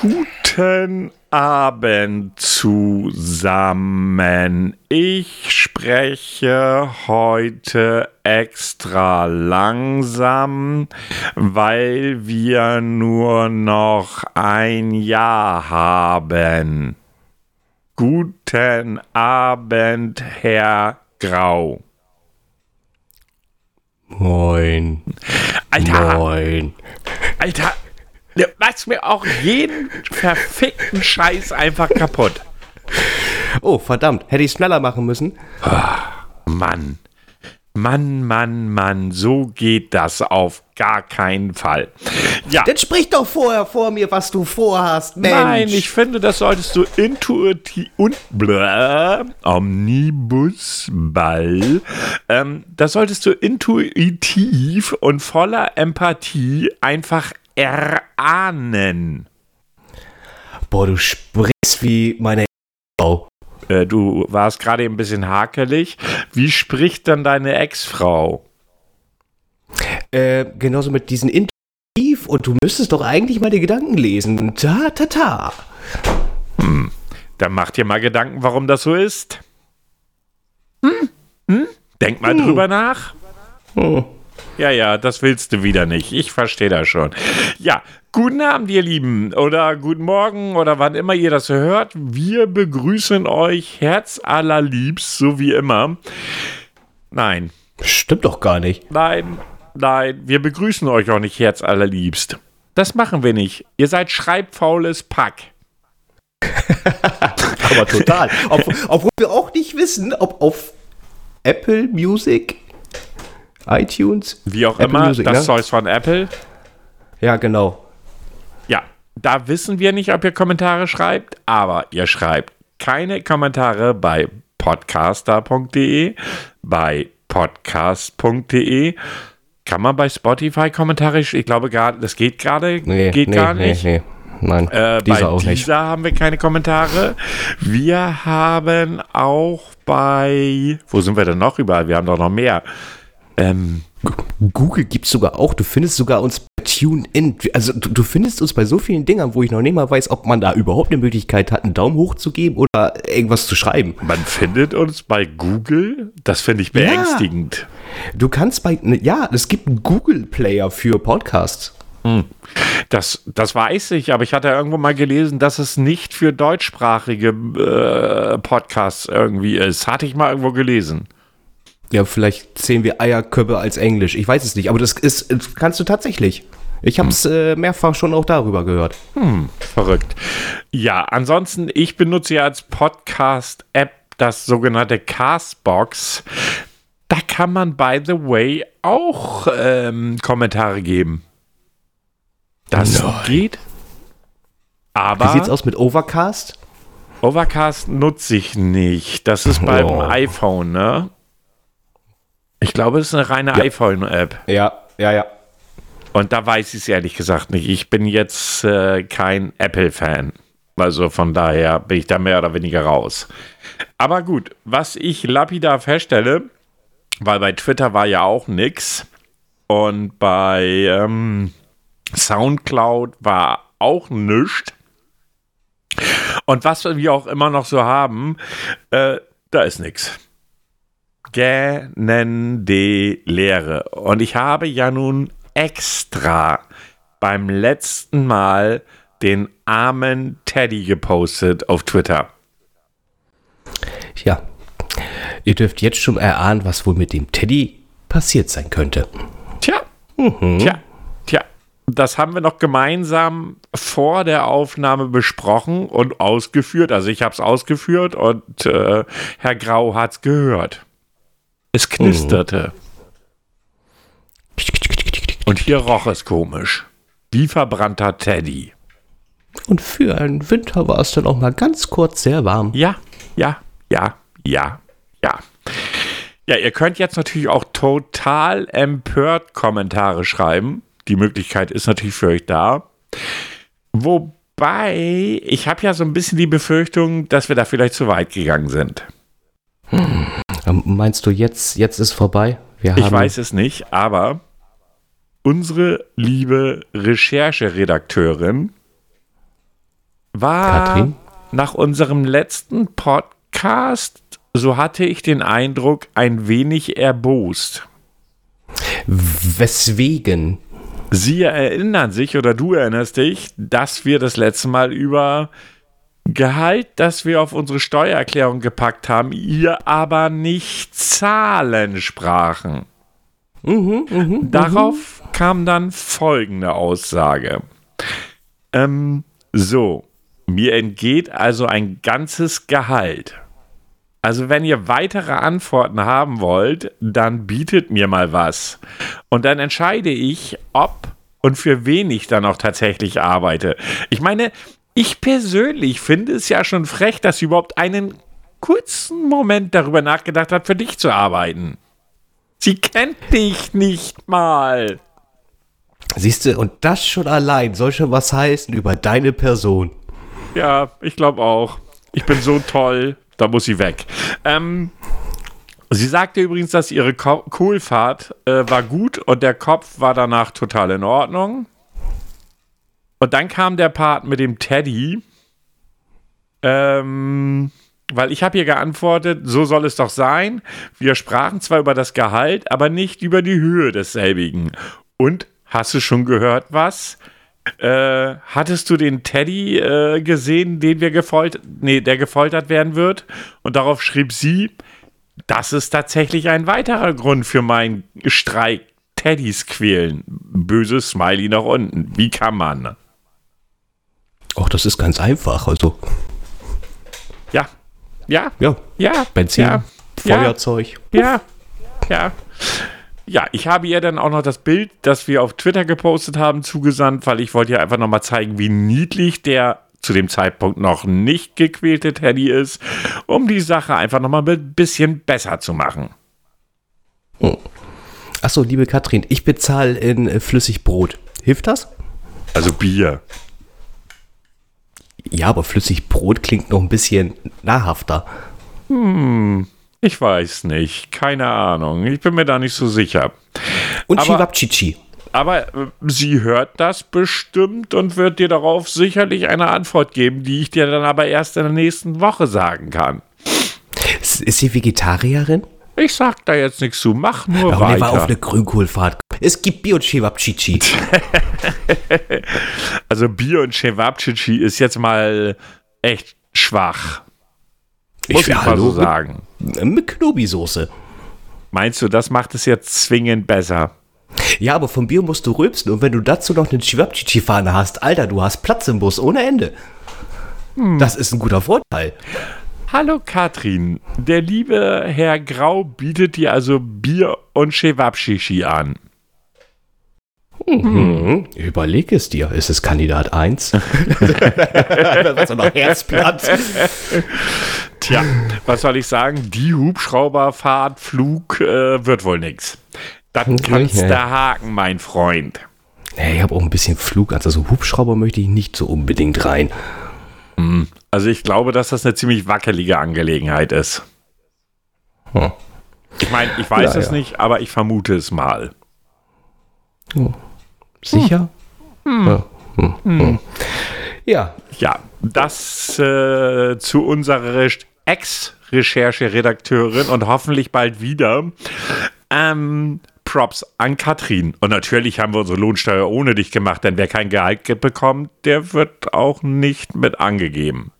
Guten Abend zusammen. Ich spreche heute extra langsam, weil wir nur noch ein Jahr haben. Guten Abend, Herr Grau. Moin. Alter, Moin. Alter, du machst mir auch jeden verfickten Scheiß einfach kaputt. Oh, verdammt. Hätte ich schneller machen müssen? Mann. Mann, Mann, Mann, so geht das auf gar keinen Fall. Ja, Dann sprich doch vorher vor mir, was du vorhast, Mensch. nein, ich finde, das solltest du intuitiv und bläh, Omnibusball, ähm, das solltest du intuitiv und voller Empathie einfach erahnen. Boah, du sprichst wie meine Frau. Äh, du warst gerade ein bisschen hakelig. Wie spricht dann deine Ex-Frau? Äh, genauso mit diesen Intuitiv und du müsstest doch eigentlich mal die Gedanken lesen. Ta, ta, ta. Dann mach dir mal Gedanken, warum das so ist. Hm? Hm? Denk mal drüber nach. Hm. Ja, ja, das willst du wieder nicht. Ich verstehe das schon. Ja, guten Abend, ihr Lieben. Oder guten Morgen oder wann immer ihr das hört. Wir begrüßen euch herzallerliebst, so wie immer. Nein, Stimmt doch gar nicht. nein, nein, wir begrüßen euch auch nicht herzallerliebst. Das machen wir nicht. Ihr seid schreibfaules Pack. Aber total. Ob, obwohl wir auch nicht wissen, ob auf Apple Music, iTunes, Wie auch Apple immer, Music, das ne? Zeugs von Apple. Ja, genau. Ja, da wissen wir nicht, ob ihr Kommentare schreibt, aber ihr schreibt keine Kommentare bei podcaster.de, bei podcast.de. Kann man bei Spotify Kommentare? Ich glaube gerade, das geht gerade, Nee, geht nee, gar nee, nicht. Nee, Nein, Äh, dieser bei auch nicht. dieser haben wir keine Kommentare. Wir haben auch bei, wo sind wir denn noch überall? Wir haben doch noch mehr. Ähm, Google gibt es sogar auch. Du findest sogar uns bei TuneIn. Also du, du findest uns bei so vielen Dingern, wo ich noch nicht mal weiß, ob man da überhaupt eine Möglichkeit hat, einen Daumen hoch zu geben oder irgendwas zu schreiben. man findet uns bei Google. Das finde ich Ja. beängstigend. Du kannst bei, ne, ja, es gibt einen Google-Player für Podcasts. Das, das weiß ich, aber ich hatte irgendwo mal gelesen, dass es nicht für deutschsprachige äh, Podcasts irgendwie ist. Hatte ich mal irgendwo gelesen. Ja, vielleicht sehen wir Eierköpfe als Englisch. Ich weiß es nicht, aber das ist, das kannst du tatsächlich. Ich habe es äh, mehrfach schon auch darüber gehört. Verrückt. Ja, ansonsten, ich benutze ja als Podcast-App das sogenannte Castbox. Da kann man, by the way, auch ähm, Kommentare geben. Das Nein. geht. Wie Aber sieht's aus mit Overcast? Overcast nutze ich nicht. Das ist beim Oh. iPhone, ne? Ich glaube, es ist eine reine Ja. iPhone-App. Ja, ja, ja. Und da weiß ich es ehrlich gesagt nicht. Ich bin jetzt äh, kein Apple-Fan. Also von daher bin ich da mehr oder weniger raus. Aber gut, was ich lapidar feststelle, weil bei Twitter war ja auch nix und bei ähm, Soundcloud war auch nichts. Und was wir auch immer noch so haben, äh, da ist nichts. Gähnende Leere. Und ich habe ja nun extra beim letzten Mal den armen Teddy gepostet auf Twitter. Ja. Ihr dürft jetzt schon erahnen, was wohl mit dem Teddy passiert sein könnte. Tja, tja, tja. Das haben wir noch gemeinsam vor der Aufnahme besprochen und ausgeführt. Also ich habe es ausgeführt und äh, Herr Grau hat es gehört. Es knisterte. Und hier roch es komisch. Wie verbrannter Teddy. Und für einen Winter war es dann auch mal ganz kurz sehr warm. Ja, ja, ja, ja, ja. Ja, ihr könnt jetzt natürlich auch total empört Kommentare schreiben. Die Möglichkeit ist natürlich für euch da. Wobei, ich habe ja so ein bisschen die Befürchtung, dass wir da vielleicht zu weit gegangen sind. Ähm, Meinst du, jetzt, jetzt ist vorbei? Wir Ich weiß es nicht, aber unsere liebe Rechercheredakteurin war Katrin? nach unserem letzten Podcast, so hatte ich den Eindruck, ein wenig erbost. Weswegen? Sie erinnern sich oder du erinnerst dich, dass wir das letzte Mal über Gehalt, das wir auf unsere Steuererklärung gepackt haben, ihr aber nicht Zahlen sprachen. Darauf kam dann folgende Aussage. Ähm, so, mir entgeht also ein ganzes Gehalt. Also wenn ihr weitere Antworten haben wollt, dann bietet mir mal was. Und dann entscheide ich, ob und für wen ich dann auch tatsächlich arbeite. Ich meine, ich persönlich finde es ja schon frech, dass sie überhaupt einen kurzen Moment darüber nachgedacht hat, für dich zu arbeiten. Sie kennt dich nicht mal. Siehst du, und das schon allein soll schon was heißen über deine Person. Ja, ich glaube auch. Ich bin so toll, da muss sie weg. Ähm, sie sagte übrigens, dass ihre Ko Kohlfahrt äh, war gut und der Kopf war danach total in Ordnung. Und dann kam der Part mit dem Teddy. Ähm, weil ich habe ihr geantwortet, so soll es doch sein. Wir sprachen zwar über das Gehalt, aber nicht über die Höhe desselbigen. Und hast du schon gehört was? Äh, hattest du den Teddy äh, gesehen, den wir gefoltert, nee, der gefoltert werden wird? Und darauf schrieb sie, das ist tatsächlich ein weiterer Grund für meinen Streik. Teddys quälen. Böses Smiley nach unten. Wie kann man? Ach, das ist ganz einfach. Also, Ja. Ja. ja, Ja. Benzin, Ja. Feuerzeug. Ja. Ja. Ja, ich habe ihr dann auch noch das Bild, das wir auf Twitter gepostet haben, zugesandt, weil ich wollte ihr einfach nochmal zeigen, wie niedlich der zu dem Zeitpunkt noch nicht gequälte Teddy ist, um die Sache einfach nochmal ein bisschen besser zu machen. Achso, liebe Katrin, ich bezahle in äh, Flüssigbrot. Hilft das? Also Bier. Ja, aber Flüssigbrot klingt noch ein bisschen nahrhafter. Ich weiß nicht. Keine Ahnung. Ich bin mir da nicht so sicher. Und Aber- Chivapchichi. Aber äh, sie hört das bestimmt und wird dir darauf sicherlich eine Antwort geben, die ich dir dann aber erst in der nächsten Woche sagen kann. Ist, sie Vegetarierin? Ich sag da jetzt nichts zu. Mach nur Aber die war auf weiter. eine Grünkohlfahrt. Es gibt Bio Chivapchichi. Also Bier und Cevapcici ist jetzt mal echt schwach. Muss ich, will mal so sagen. Mit, mit Knobi-Soße. Meinst du, das macht es jetzt zwingend besser? Ja, aber vom Bier musst du rülpsen. Und wenn du dazu noch eine Chivapchichi-Fahne hast, Alter, du hast Platz im Bus ohne Ende. Das ist ein guter Vorteil. Hallo Katrin, der liebe Herr Grau bietet dir also Bier und Cevapcici an. Mhm. Überleg es dir. Ist es Kandidat 1? Was noch Herzblatt? Tja, was soll ich sagen? Die Hubschrauberfahrt, Flug äh, wird wohl nix. Das kannst ja. du haken, mein Freund. Nee, ich habe auch ein bisschen Flugangst. Also Hubschrauber möchte ich nicht so unbedingt rein. Also ich glaube, dass das eine ziemlich wackelige Angelegenheit ist. Hm. Ich meine, ich weiß Ja, es ja. nicht, aber ich vermute es mal. Sicher? Ja. Hm. Hm. ja. Ja, das äh, zu unserer Re- Ex-Recherche-Redakteurin und hoffentlich bald wieder. Ähm, Props an Katrin. Und natürlich haben wir unsere Lohnsteuer ohne dich gemacht, denn wer kein Gehalt ge- bekommt, der wird auch nicht mit angegeben.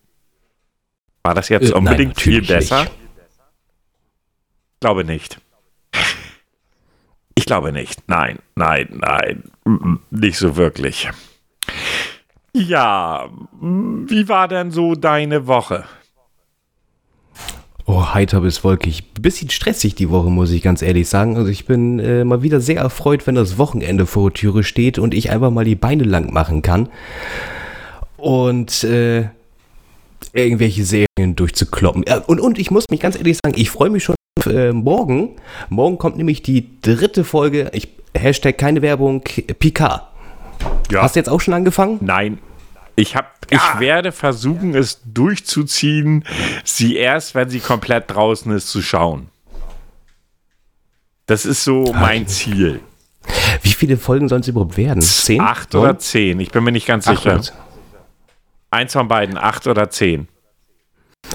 War das jetzt Äh, nein, unbedingt viel natürlich besser? nicht. Ich glaube nicht. Glaube nicht. Nein, nein, nein. Nicht so wirklich. Ja, mm, wie war denn so deine Woche? Oh, heiter bis wolkig. Bisschen stressig die Woche, muss ich ganz ehrlich sagen. Also ich bin äh, mal wieder sehr erfreut, wenn das Wochenende vor der Türe steht und ich einfach mal die Beine lang machen kann. Und äh, irgendwelche Serien durchzukloppen. Ja, und, und ich muss mich ganz ehrlich sagen, ich freue mich schon äh, morgen. Morgen kommt nämlich die dritte Folge, ich, Hashtag keine Werbung, Picard. Ja. Hast du jetzt auch schon angefangen? Nein. Ich, hab, ich werde versuchen, es durchzuziehen, sie erst, wenn sie komplett draußen ist, zu schauen. Das ist so mein Ziel. Wie viele Folgen sollen es überhaupt werden? Zehn? Acht oder zehn, ich bin mir nicht ganz Acht sicher. Eins von beiden, acht oder zehn.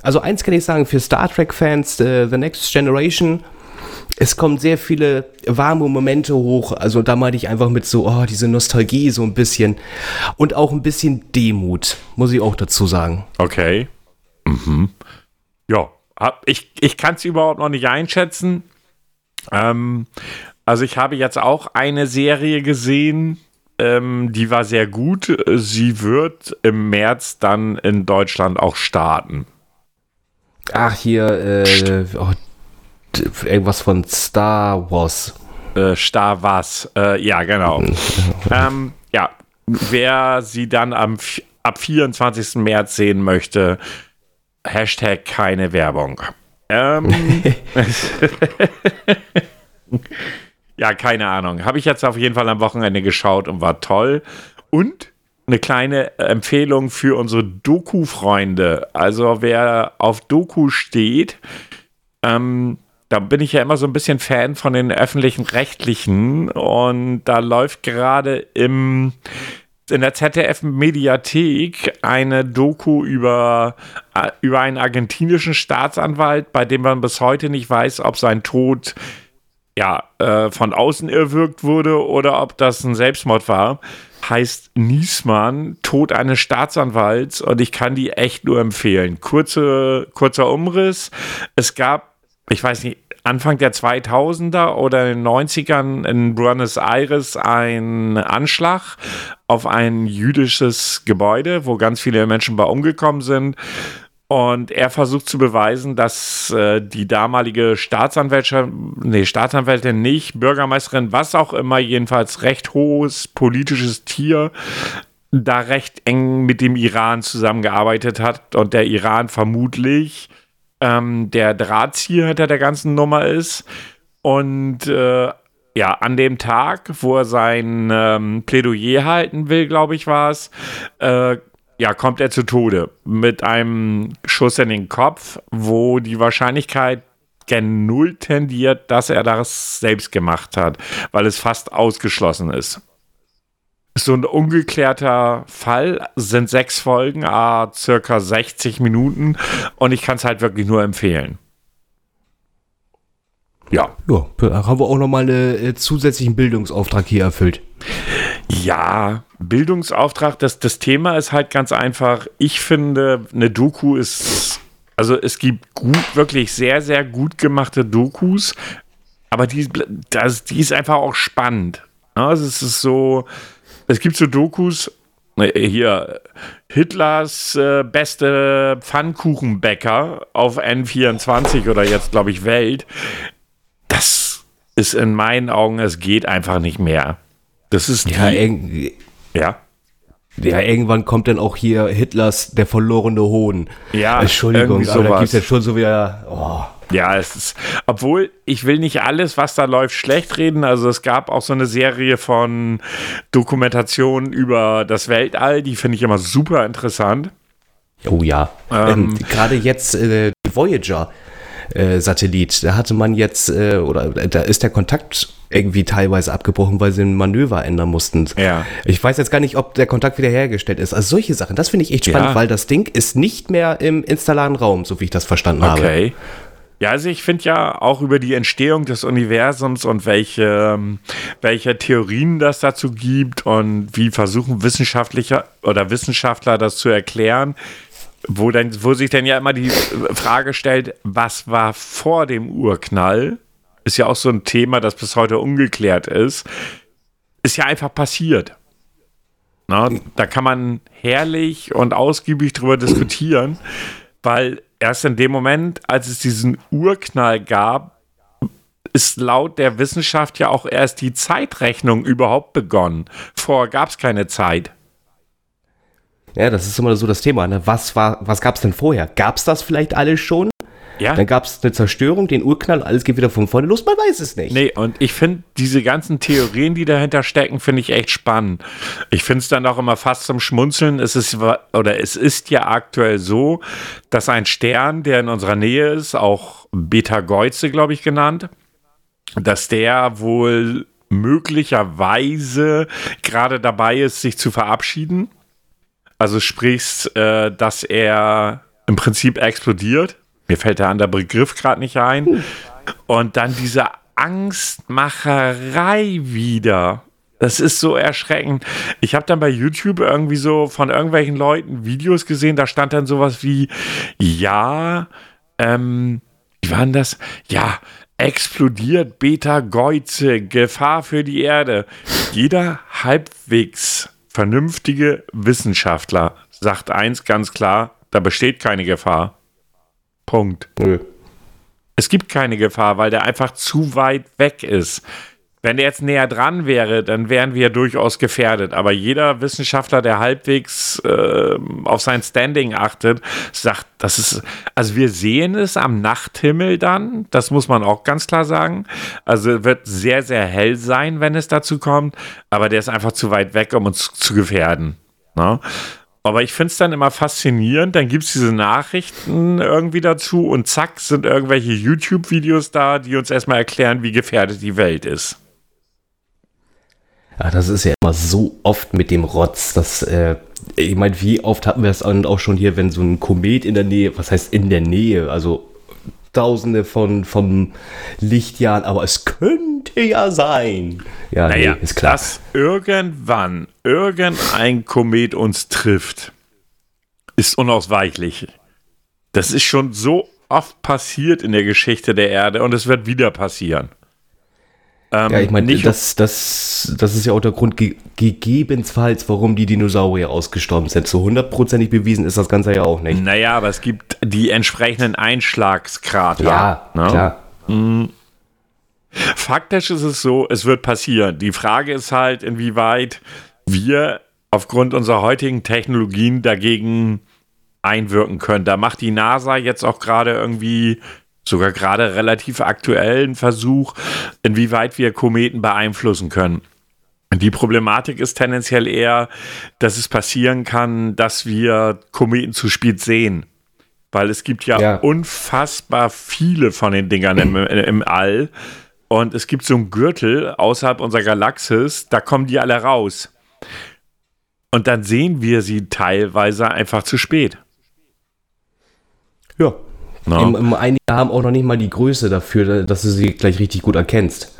Also eins kann ich sagen, für Star Trek-Fans, uh, The Next Generation, es kommen sehr viele warme Momente hoch. Also da meinte ich einfach mit so, oh, diese Nostalgie so ein bisschen. Und auch ein bisschen Demut, muss ich auch dazu sagen. Okay. Mhm. Ja, ich, ich kann es überhaupt noch nicht einschätzen. Ähm, also ich habe jetzt auch eine Serie gesehen, ähm, die war sehr gut. Sie wird im März dann in Deutschland auch starten. Ach, hier, äh, oh, irgendwas von Star Wars. Äh, Star Wars, äh, ja, genau. ähm, ja, wer sie dann am, ab 24. März sehen möchte, Hashtag keine Werbung. Ähm, ja, keine Ahnung. Habe ich jetzt auf jeden Fall am Wochenende geschaut und war toll. Und eine kleine Empfehlung für unsere Doku-Freunde. Also wer auf Doku steht, ähm, da bin ich ja immer so ein bisschen Fan von den öffentlichen Rechtlichen und da läuft gerade im in der ZDF-Mediathek eine Doku über, äh, über einen argentinischen Staatsanwalt, bei dem man bis heute nicht weiß, ob sein Tod ja, äh, von außen erwürgt wurde oder ob das ein Selbstmord war. Heißt Niesmann, Tod eines Staatsanwalts und ich kann die echt nur empfehlen. Kurze, kurzer Umriss. Es gab, ich weiß nicht, Anfang der 2000er oder in den 90ern in Buenos Aires ein Anschlag auf ein jüdisches Gebäude, wo ganz viele Menschen bei umgekommen sind. Und er versucht zu beweisen, dass äh, die damalige Staatsanwältin, nee, Staatsanwältin nicht, Bürgermeisterin, was auch immer, jedenfalls recht hohes politisches Tier, da recht eng mit dem Iran zusammengearbeitet hat und der Iran vermutlich ähm, der Drahtzieher hinter der ganzen Nummer ist. Und äh, ja, an dem Tag, wo er sein ähm, Plädoyer halten will, glaube ich, war es, äh, ja, kommt er zu Tode mit einem Schuss in den Kopf, wo die Wahrscheinlichkeit gen Null tendiert, dass er das selbst gemacht hat, weil es fast ausgeschlossen ist so ein ungeklärter Fall, sind sechs Folgen, ah, circa 60 Minuten und ich kann es halt wirklich nur empfehlen. Ja. Ja, haben wir auch nochmal einen äh, zusätzlichen Bildungsauftrag hier erfüllt. Ja, Bildungsauftrag, das, das Thema ist halt ganz einfach. Ich finde, eine Doku ist, also es gibt gut, wirklich sehr, sehr gut gemachte Dokus, aber die, das, die ist einfach auch spannend. Also es ist so, es gibt so Dokus, hier Hitlers äh, beste Pfannkuchenbäcker auf N24 oder jetzt glaube ich Welt. Das ist in meinen Augen, es geht einfach nicht mehr. Das ist ja irgendwie. Ja. Ja, irgendwann kommt dann auch hier Hitlers der verlorene Hohn. Ja, Entschuldigung, aber da gibt es ja schon so wieder. Oh. Ja, es ist, obwohl ich will nicht alles, was da läuft, schlecht reden. Also es gab auch so eine Serie von Dokumentationen über das Weltall, die finde ich immer super interessant. Oh ja, ähm, ähm, gerade jetzt äh, Voyager. Äh, Satellit. Da hatte man jetzt, äh, oder da ist der Kontakt irgendwie teilweise abgebrochen, weil sie ein Manöver ändern mussten. Ja. Ich weiß jetzt gar nicht, ob der Kontakt wiederhergestellt ist. Also solche Sachen, das finde ich echt spannend, ja. weil das Ding ist nicht mehr im installaren Raum, so wie ich das verstanden okay. habe. Okay. Ja, also ich finde ja auch über die Entstehung des Universums und welche, welche Theorien das dazu gibt und wie versuchen Wissenschaftler oder Wissenschaftler das zu erklären, wo, denn, wo sich dann ja immer die Frage stellt, was war vor dem Urknall? Ist ja auch so ein Thema, das bis heute ungeklärt ist. Ist ja einfach passiert. Na, da kann man herrlich und ausgiebig drüber diskutieren, weil erst in dem Moment, als es diesen Urknall gab, ist laut der Wissenschaft ja auch erst die Zeitrechnung überhaupt begonnen. Vorher gab es keine Zeit. Ja, das ist immer so das Thema. Ne? Was, was gab es denn vorher? Gab es das vielleicht alles schon? Ja. Dann gab es eine Zerstörung, den Urknall, alles geht wieder von vorne los, man weiß es nicht. Nee, und ich finde diese ganzen Theorien, die dahinter stecken, finde ich echt spannend. Ich finde es dann auch immer fast zum Schmunzeln. Es ist, oder es ist ja aktuell so, dass ein Stern, der in unserer Nähe ist, auch Beta Geuze, glaube ich, genannt, dass der wohl möglicherweise gerade dabei ist, sich zu verabschieden. Also sprichst, äh, dass er im Prinzip explodiert. Mir fällt der andere Begriff gerade nicht ein. Und dann diese Angstmacherei wieder. Das ist so erschreckend. Ich habe dann bei YouTube irgendwie so von irgendwelchen Leuten Videos gesehen, da stand dann sowas wie, ja, ähm, wie war denn das? Ja, explodiert Beta-Geuze, Gefahr für die Erde. Jeder halbwegs vernünftige Wissenschaftler sagt eins ganz klar, da besteht keine Gefahr. Punkt. Nö. Es gibt keine Gefahr, weil der einfach zu weit weg ist. Wenn der jetzt näher dran wäre, dann wären wir durchaus gefährdet. Aber jeder Wissenschaftler, der halbwegs äh, auf sein Standing achtet, sagt, das ist, also wir sehen es am Nachthimmel dann, das muss man auch ganz klar sagen. Also wird sehr, sehr hell sein, wenn es dazu kommt, aber der ist einfach zu weit weg, um uns zu gefährden. Ne? Aber ich finde es dann immer faszinierend. Dann gibt es diese Nachrichten irgendwie dazu und zack sind irgendwelche YouTube-Videos da, die uns erstmal erklären, wie gefährdet die Welt ist. Ja, das ist ja immer so oft mit dem Rotz, dass, äh, ich meine, wie oft hatten wir es auch schon hier, wenn so ein Komet in der Nähe, was heißt in der Nähe, also tausende von, von Lichtjahren, aber es könnte ja sein. Ja, naja, nee, ist klar. Dass irgendwann irgendein Komet uns trifft, ist unausweichlich. Das ist schon so oft passiert in der Geschichte der Erde und es wird wieder passieren. Ähm, ja, ich meine, das, das, das ist ja auch der Grund ge gegebenenfalls, warum die Dinosaurier ausgestorben sind. So hundertprozentig bewiesen ist das Ganze ja auch nicht. Naja, aber es gibt die entsprechenden Einschlagskrater. Ja, ne? klar. Mhm. Faktisch ist es so, es wird passieren. Die Frage ist halt, inwieweit wir aufgrund unserer heutigen Technologien dagegen einwirken können. Da macht die NASA jetzt auch gerade irgendwie sogar gerade relativ aktuellen Versuch, inwieweit wir Kometen beeinflussen können. Die Problematik ist tendenziell eher, dass es passieren kann, dass wir Kometen zu spät sehen. Weil es gibt ja, ja. unfassbar viele von den Dingern im, im All. Und es gibt so einen Gürtel außerhalb unserer Galaxis, da kommen die alle raus. Und dann sehen wir sie teilweise einfach zu spät. Ja, No. Im, einige haben auch noch nicht mal die Größe dafür, dass du sie gleich richtig gut erkennst.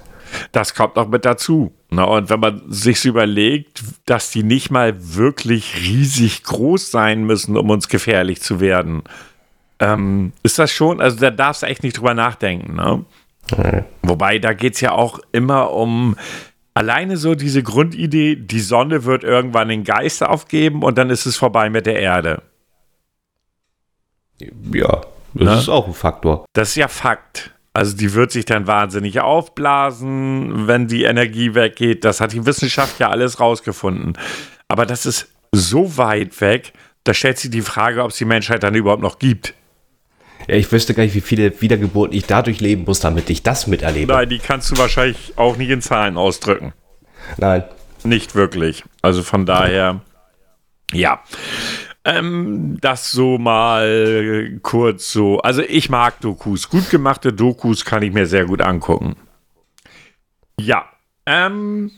Das kommt noch mit dazu. Na, und wenn man sich überlegt, dass die nicht mal wirklich riesig groß sein müssen, um uns gefährlich zu werden, ähm, ist das schon, also da darfst du echt nicht drüber nachdenken. Ne? Okay. Wobei, da geht es ja auch immer um alleine so diese Grundidee, die Sonne wird irgendwann den Geist aufgeben und dann ist es vorbei mit der Erde. Ja, das ne? ist auch ein Faktor. Das ist ja Fakt. Also die wird sich dann wahnsinnig aufblasen, wenn die Energie weggeht. Das hat die Wissenschaft ja alles rausgefunden. Aber das ist so weit weg, da stellt sich die Frage, ob es die Menschheit dann überhaupt noch gibt. Ja, ich wüsste gar nicht, wie viele Wiedergeburten ich dadurch leben muss, damit ich das miterlebe. Nein, die kannst du wahrscheinlich auch nicht in Zahlen ausdrücken. Nein. Nicht wirklich. Also von daher, ja. Ähm, das so mal kurz so. Also ich mag Dokus. Gut gemachte Dokus kann ich mir sehr gut angucken. Ja. Ähm,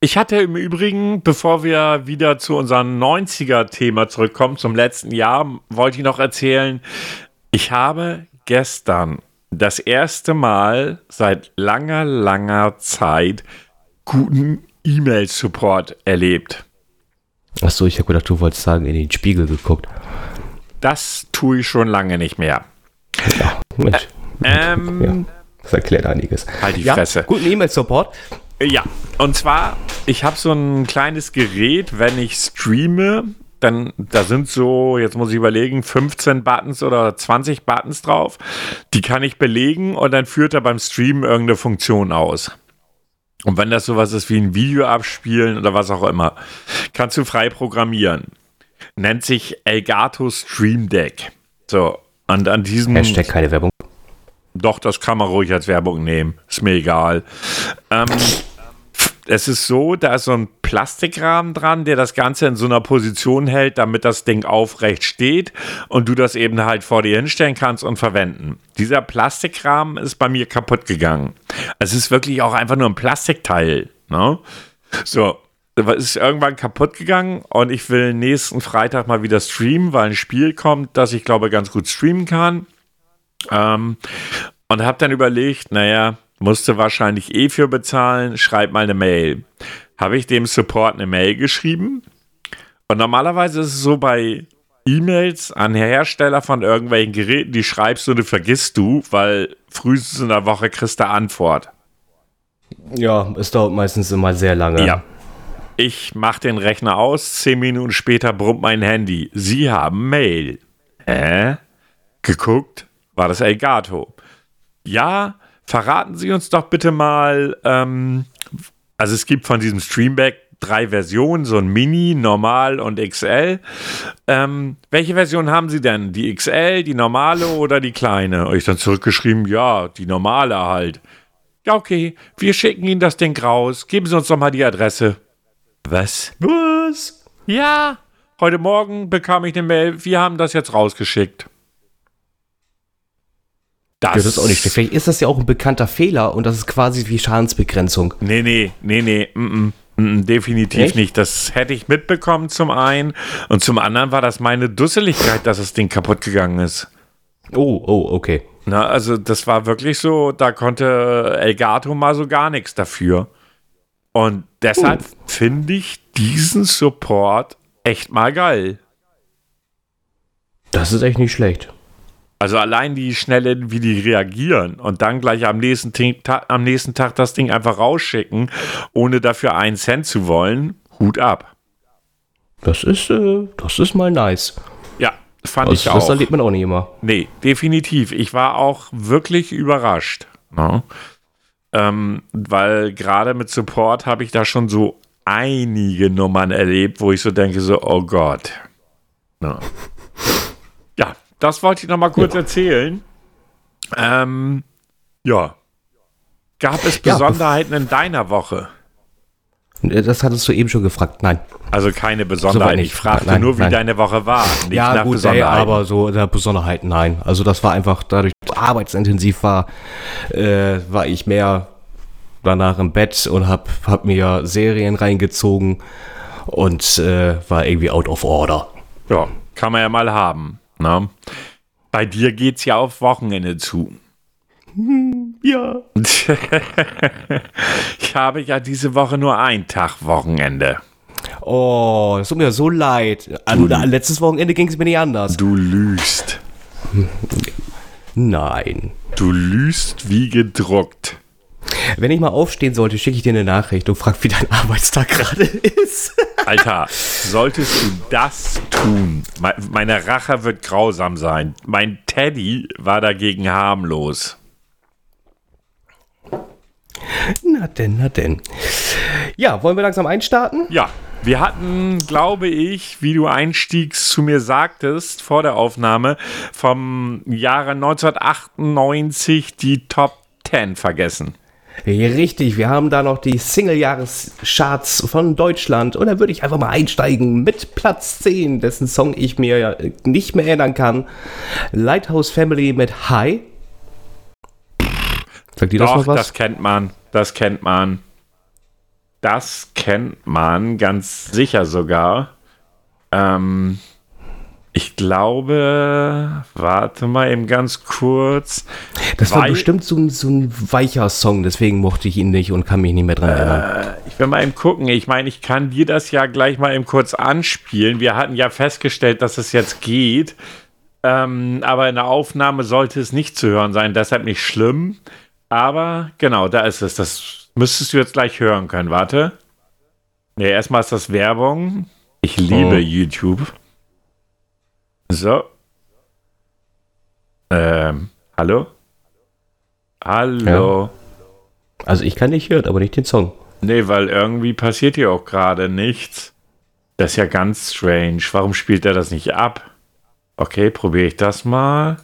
ich hatte im Übrigen, bevor wir wieder zu unserem 90er-Thema zurückkommen, zum letzten Jahr, wollte ich noch erzählen, ich habe gestern das erste Mal seit langer, langer Zeit guten E-Mail-Support erlebt. Achso, ich habe gedacht, du wolltest sagen, in den Spiegel geguckt. Das tue ich schon lange nicht mehr. Ja, Mensch. Äh, ähm, ja, das erklärt einiges. Halt die ja, Fresse. Guten E-Mail-Support. Ja, und zwar, ich habe so ein kleines Gerät, wenn ich streame, dann, da sind so, jetzt muss ich überlegen, 15 Buttons oder 20 Buttons drauf. Die kann ich belegen und dann führt er beim Streamen irgendeine Funktion aus. Und wenn das sowas ist wie ein Video abspielen oder was auch immer, kannst du frei programmieren. Nennt sich Elgato Stream Deck. So, und an diesem. Hashtag keine Werbung. Doch, das kann man ruhig als Werbung nehmen. Ist mir egal. Ähm, es ist so, da ist so ein Plastikrahmen dran, der das Ganze in so einer Position hält, damit das Ding aufrecht steht und du das eben halt vor dir hinstellen kannst und verwenden. Dieser Plastikrahmen ist bei mir kaputt gegangen. Es ist wirklich auch einfach nur ein Plastikteil. Ne? So, ist irgendwann kaputt gegangen und ich will nächsten Freitag mal wieder streamen, weil ein Spiel kommt, das ich glaube ganz gut streamen kann. Ähm, und habe dann überlegt, naja, musste wahrscheinlich eh für bezahlen, schreib mal eine Mail. Habe ich dem Support eine Mail geschrieben und normalerweise ist es so bei E-Mails an Hersteller von irgendwelchen Geräten, die schreibst du und vergisst du, weil frühestens in der Woche kriegst du Antwort. Ja, es dauert meistens immer sehr lange. Ja. Ich mache den Rechner aus, zehn Minuten später brummt mein Handy. Sie haben Mail. Hä? Geguckt, war das Elgato. Ja, verraten Sie uns doch bitte mal, ähm, also es gibt von diesem Streamback drei Versionen, so ein Mini, Normal und XL. Ähm, welche Version haben Sie denn? Die XL, die normale oder die kleine? Und ich dann zurückgeschrieben, ja, die normale halt. Ja, okay, wir schicken Ihnen das Ding raus. Geben Sie uns doch mal die Adresse. Was? Was? Ja, heute Morgen bekam ich eine Mail, wir haben das jetzt rausgeschickt. Das, das ist auch nicht schlecht. Vielleicht ist das ja auch ein bekannter Fehler und das ist quasi wie Schadensbegrenzung. Nee, nee, nee, nee, mm, mm, mm, definitiv Echt? nicht. Das hätte ich mitbekommen zum einen und zum anderen war das meine Dusseligkeit, dass das Ding kaputt gegangen ist. Oh, oh, okay. Na, also das war wirklich so, da konnte Elgato mal so gar nichts dafür. Und deshalb uh. finde ich diesen Support echt mal geil. Das ist echt nicht schlecht. Also allein die Schnelle, wie die reagieren und dann gleich am nächsten, am nächsten Tag das Ding einfach rausschicken, ohne dafür einen Cent zu wollen, Hut ab. Das ist, äh, das ist mal nice. Ja, fand also, ich auch. Das erlebt man auch nicht immer. Nee, definitiv. Ich war auch wirklich überrascht. No? Ne? Ähm, weil gerade mit Support habe ich da schon so einige Nummern erlebt, wo ich so denke, so, oh Gott. No. Das wollte ich noch mal kurz ja. erzählen. Ähm, ja. Gab es Besonderheiten ja, in deiner Woche? Das hattest du eben schon gefragt. Nein. Also keine Besonderheiten. So ich fragte nein, nur, wie nein. deine Woche war. Nicht ja, nach gut. Ey, aber so der Besonderheiten, nein. Also das war einfach dadurch, dass es arbeitsintensiv war, äh, war ich mehr danach im Bett und hab, hab mir Serien reingezogen und äh, war irgendwie out of order. Ja, kann man ja mal haben. Na? Bei dir geht's ja auf Wochenende zu. Ja. ich habe ja diese Woche nur einen Tag Wochenende. Oh, es tut mir so leid. An, du, letztes Wochenende ging es mir nicht anders. Du lügst. Nein. Du lügst wie gedruckt. Wenn ich mal aufstehen sollte, schicke ich dir eine Nachricht und frag, wie dein Arbeitstag gerade ist. Alter, solltest du das tun? Meine Rache wird grausam sein. Mein Teddy war dagegen harmlos. Na denn, na denn. Ja, wollen wir langsam einstarten? Ja, wir hatten, glaube ich, wie du einstiegst zu mir sagtest vor der Aufnahme, vom Jahre 1998 die Top 10 vergessen. Richtig, wir haben da noch die Single-Jahrescharts von Deutschland und da würde ich einfach mal einsteigen mit Platz 10, dessen Song ich mir ja nicht mehr erinnern kann. Lighthouse Family mit High. Sagt die das noch was? Das kennt man, das kennt man. Das kennt man ganz sicher sogar. Ähm, ich glaube, warte mal eben ganz kurz. Das war bestimmt so, so, ein weicher Song, deswegen mochte ich ihn nicht und kann mich nicht mehr dran erinnern. Äh, ich will mal eben gucken. Ich meine, ich kann dir das ja gleich mal eben kurz anspielen. Wir hatten ja festgestellt, dass es jetzt geht. Ähm, aber in der Aufnahme sollte es nicht zu hören sein, deshalb nicht schlimm. Aber genau, da ist es. Das müsstest du jetzt gleich hören können. Warte. Ne, erstmal ist das Werbung. Ich liebe oh. YouTube. So. Ähm, hallo? Hallo? Ja. Also ich kann nicht hören, aber nicht den Song. Nee, weil irgendwie passiert hier auch gerade nichts. Das ist ja ganz strange. Warum spielt er das nicht ab? Okay, probiere ich das mal.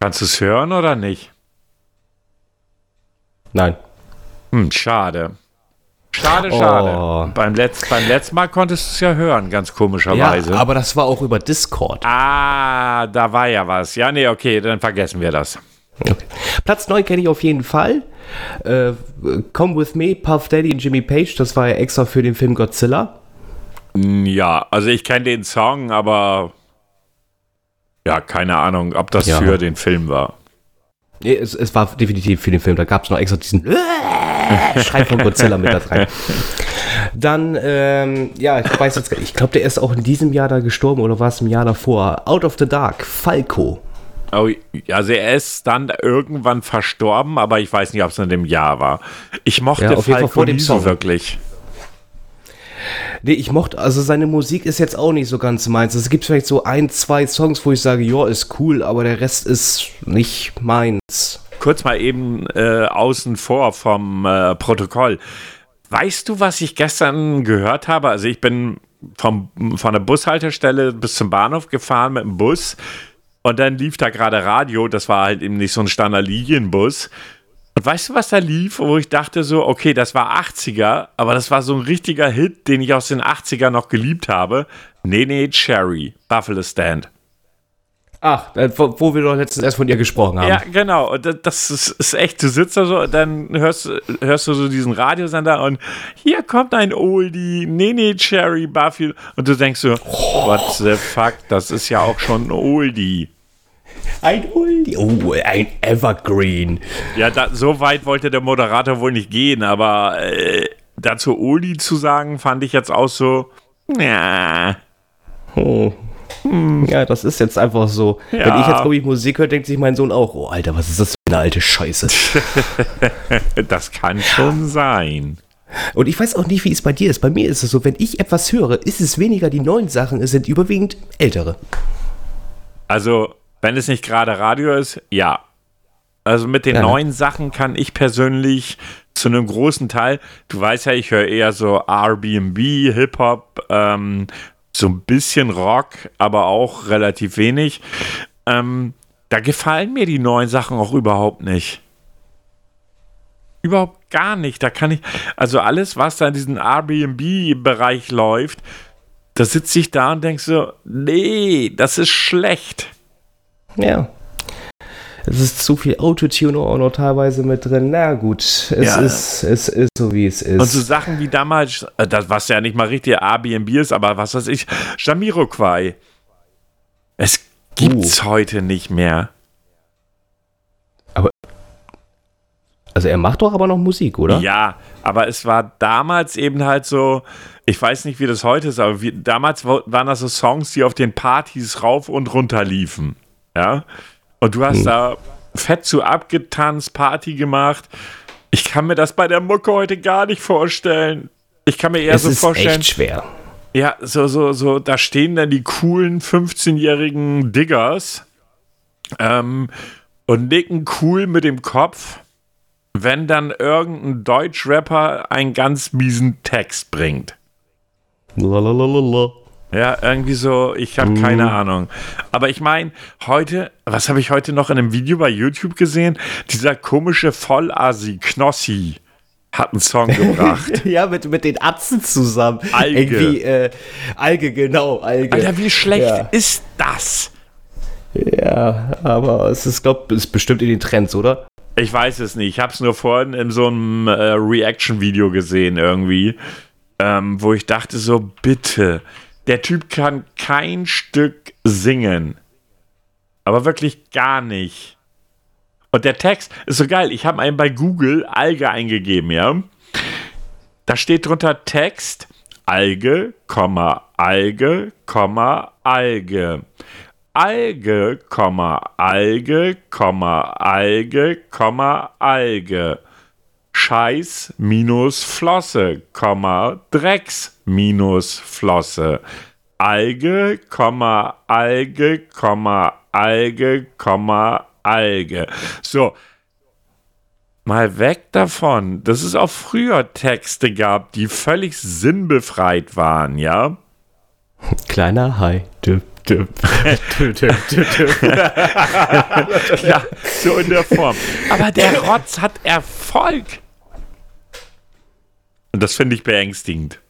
Kannst du es hören oder nicht? Nein. Hm, schade. Schade, schade. Oh. Beim, Letz-, beim letzten Mal konntest du es ja hören, ganz komischerweise. Ja, aber das war auch über Discord. Ah, da war ja was. Ja, nee, okay, dann vergessen wir das. Okay. Platz 9 kenne ich auf jeden Fall. Äh, Come With Me, Puff Daddy und Jimmy Page. Das war ja extra für den Film Godzilla. Ja, also ich kenne den Song, aber ja, keine Ahnung, ob das Ja. für den Film war. Nee, es, es war definitiv für den Film. Da gab es noch extra diesen Schrei von Godzilla mit da rein. Dann, ähm, ja, ich weiß jetzt gar nicht. Ich glaube, der ist auch in diesem Jahr da gestorben oder war es im Jahr davor? Out of the Dark, Falco. Oh, also er ist dann irgendwann verstorben, aber ich weiß nicht, ob es in dem Jahr war. Ich mochte Ja, auf jeden Fall Falco vor dem Song. wirklich. Nee, ich mochte, also seine Musik ist jetzt auch nicht so ganz meins. Es gibt vielleicht so ein, zwei Songs, wo ich sage, ja, ist cool, aber der Rest ist nicht meins. Kurz mal eben äh, außen vor vom äh, Protokoll. Weißt du, was ich gestern gehört habe? Also ich bin vom, von der Bushaltestelle bis zum Bahnhof gefahren mit dem Bus und dann lief da gerade Radio. Das war halt eben nicht so ein Standard-Linienbus. Und weißt du, was da lief, wo ich dachte so, okay, das war 80er, aber das war so ein richtiger Hit, den ich aus den 80er noch geliebt habe. Nene Cherry, Buffalo Stand. Ach, äh, wo, wir doch letztens erst von ihr gesprochen haben. Ja, genau. Und das- ist, ist echt, du sitzt da so und dann hörst, hörst du so diesen Radiosender und hier kommt ein Oldie, Nene Cherry Buffy. Und du denkst so, what the fuck, das ist ja auch schon ein Oldie. Ein Oldie. Oh, ein Evergreen. Ja, da, so weit wollte der Moderator wohl nicht gehen, aber äh, dazu Oldie zu sagen, fand ich jetzt auch so, ja. Oh. Ja, das ist jetzt einfach so. Ja. Wenn ich jetzt, glaube ich, Musik höre, denkt sich mein Sohn auch, oh, Alter, was ist das für eine alte Scheiße. Das kann schon sein. Und ich weiß auch nicht, wie es bei dir ist. Bei mir ist es so, wenn ich etwas höre, ist es weniger die neuen Sachen, es sind überwiegend ältere. Also, wenn es nicht gerade Radio ist, ja. Also mit den Ja, ne? neuen Sachen kann ich persönlich zu einem großen Teil, du weißt ja, ich höre eher so Airbnb, Hip-Hop, ähm, so ein bisschen Rock, aber auch relativ wenig. Ähm, da gefallen mir die neuen Sachen auch überhaupt nicht. Überhaupt gar nicht. Da kann ich, also alles, was da in diesem Airbnb-Bereich läuft, da sitze ich da und denke so, nee, das ist schlecht. Ja. Es ist zu viel Autotune auch noch teilweise mit drin. Na gut, es, Ja. ist, es ist so, wie es ist. Und so Sachen wie damals, äh, das, was ja nicht mal richtig Airbnb ist, aber was weiß ich, Jamiroquai. Es gibt's heute nicht mehr. also er macht doch aber noch Musik, oder? Ja, aber es war damals eben halt so, ich weiß nicht, wie das heute ist, aber wie, damals wa- waren das so Songs, die auf den Partys rauf und runter liefen. Ja. Und du hast da fett zu abgetanzt, Party gemacht. Ich kann mir das bei der Mucke heute gar nicht vorstellen. Ich kann mir eher es so ist vorstellen. echt schwer. Ja, so, so, so, da stehen dann die coolen 15-jährigen Diggers ähm, und nicken cool mit dem Kopf, wenn dann irgendein Deutschrapper einen ganz miesen Text bringt. Lalalala. Ja, irgendwie so, ich habe keine Ahnung. Aber ich meine, heute, was habe ich heute noch in einem Video bei YouTube gesehen? Dieser komische Vollasi Knossi hat einen Song gebracht. Ja, mit, mit den Atzen zusammen. Alge. Irgendwie, äh, Alge, genau, Alge. Alter, wie schlecht Ja. ist das? Ja, aber es ist, glaube ich, ist bestimmt in den Trends, oder? Ich weiß es nicht. Ich habe es nur vorhin in so einem äh, Reaction-Video gesehen irgendwie, ähm, wo ich dachte so, bitte, der Typ kann kein Stück singen. Aber wirklich gar nicht. Und der Text ist so geil. Ich habe einen bei Google Alge eingegeben, ja. Da steht drunter Text Alge, Alge, Alge. Alge, Alge, Alge, Alge. Scheiß minus Flosse, Drecks minus Flosse. Alge, Komma, Alge, Komma, Alge, Komma, Alge. So. Mal weg davon, dass es auch früher Texte gab, die völlig sinnbefreit waren, ja? Kleiner Hai. Dip, dip, dip. Ja, so in der Form. Aber der Rotz hat Erfolg. Und das finde ich beängstigend.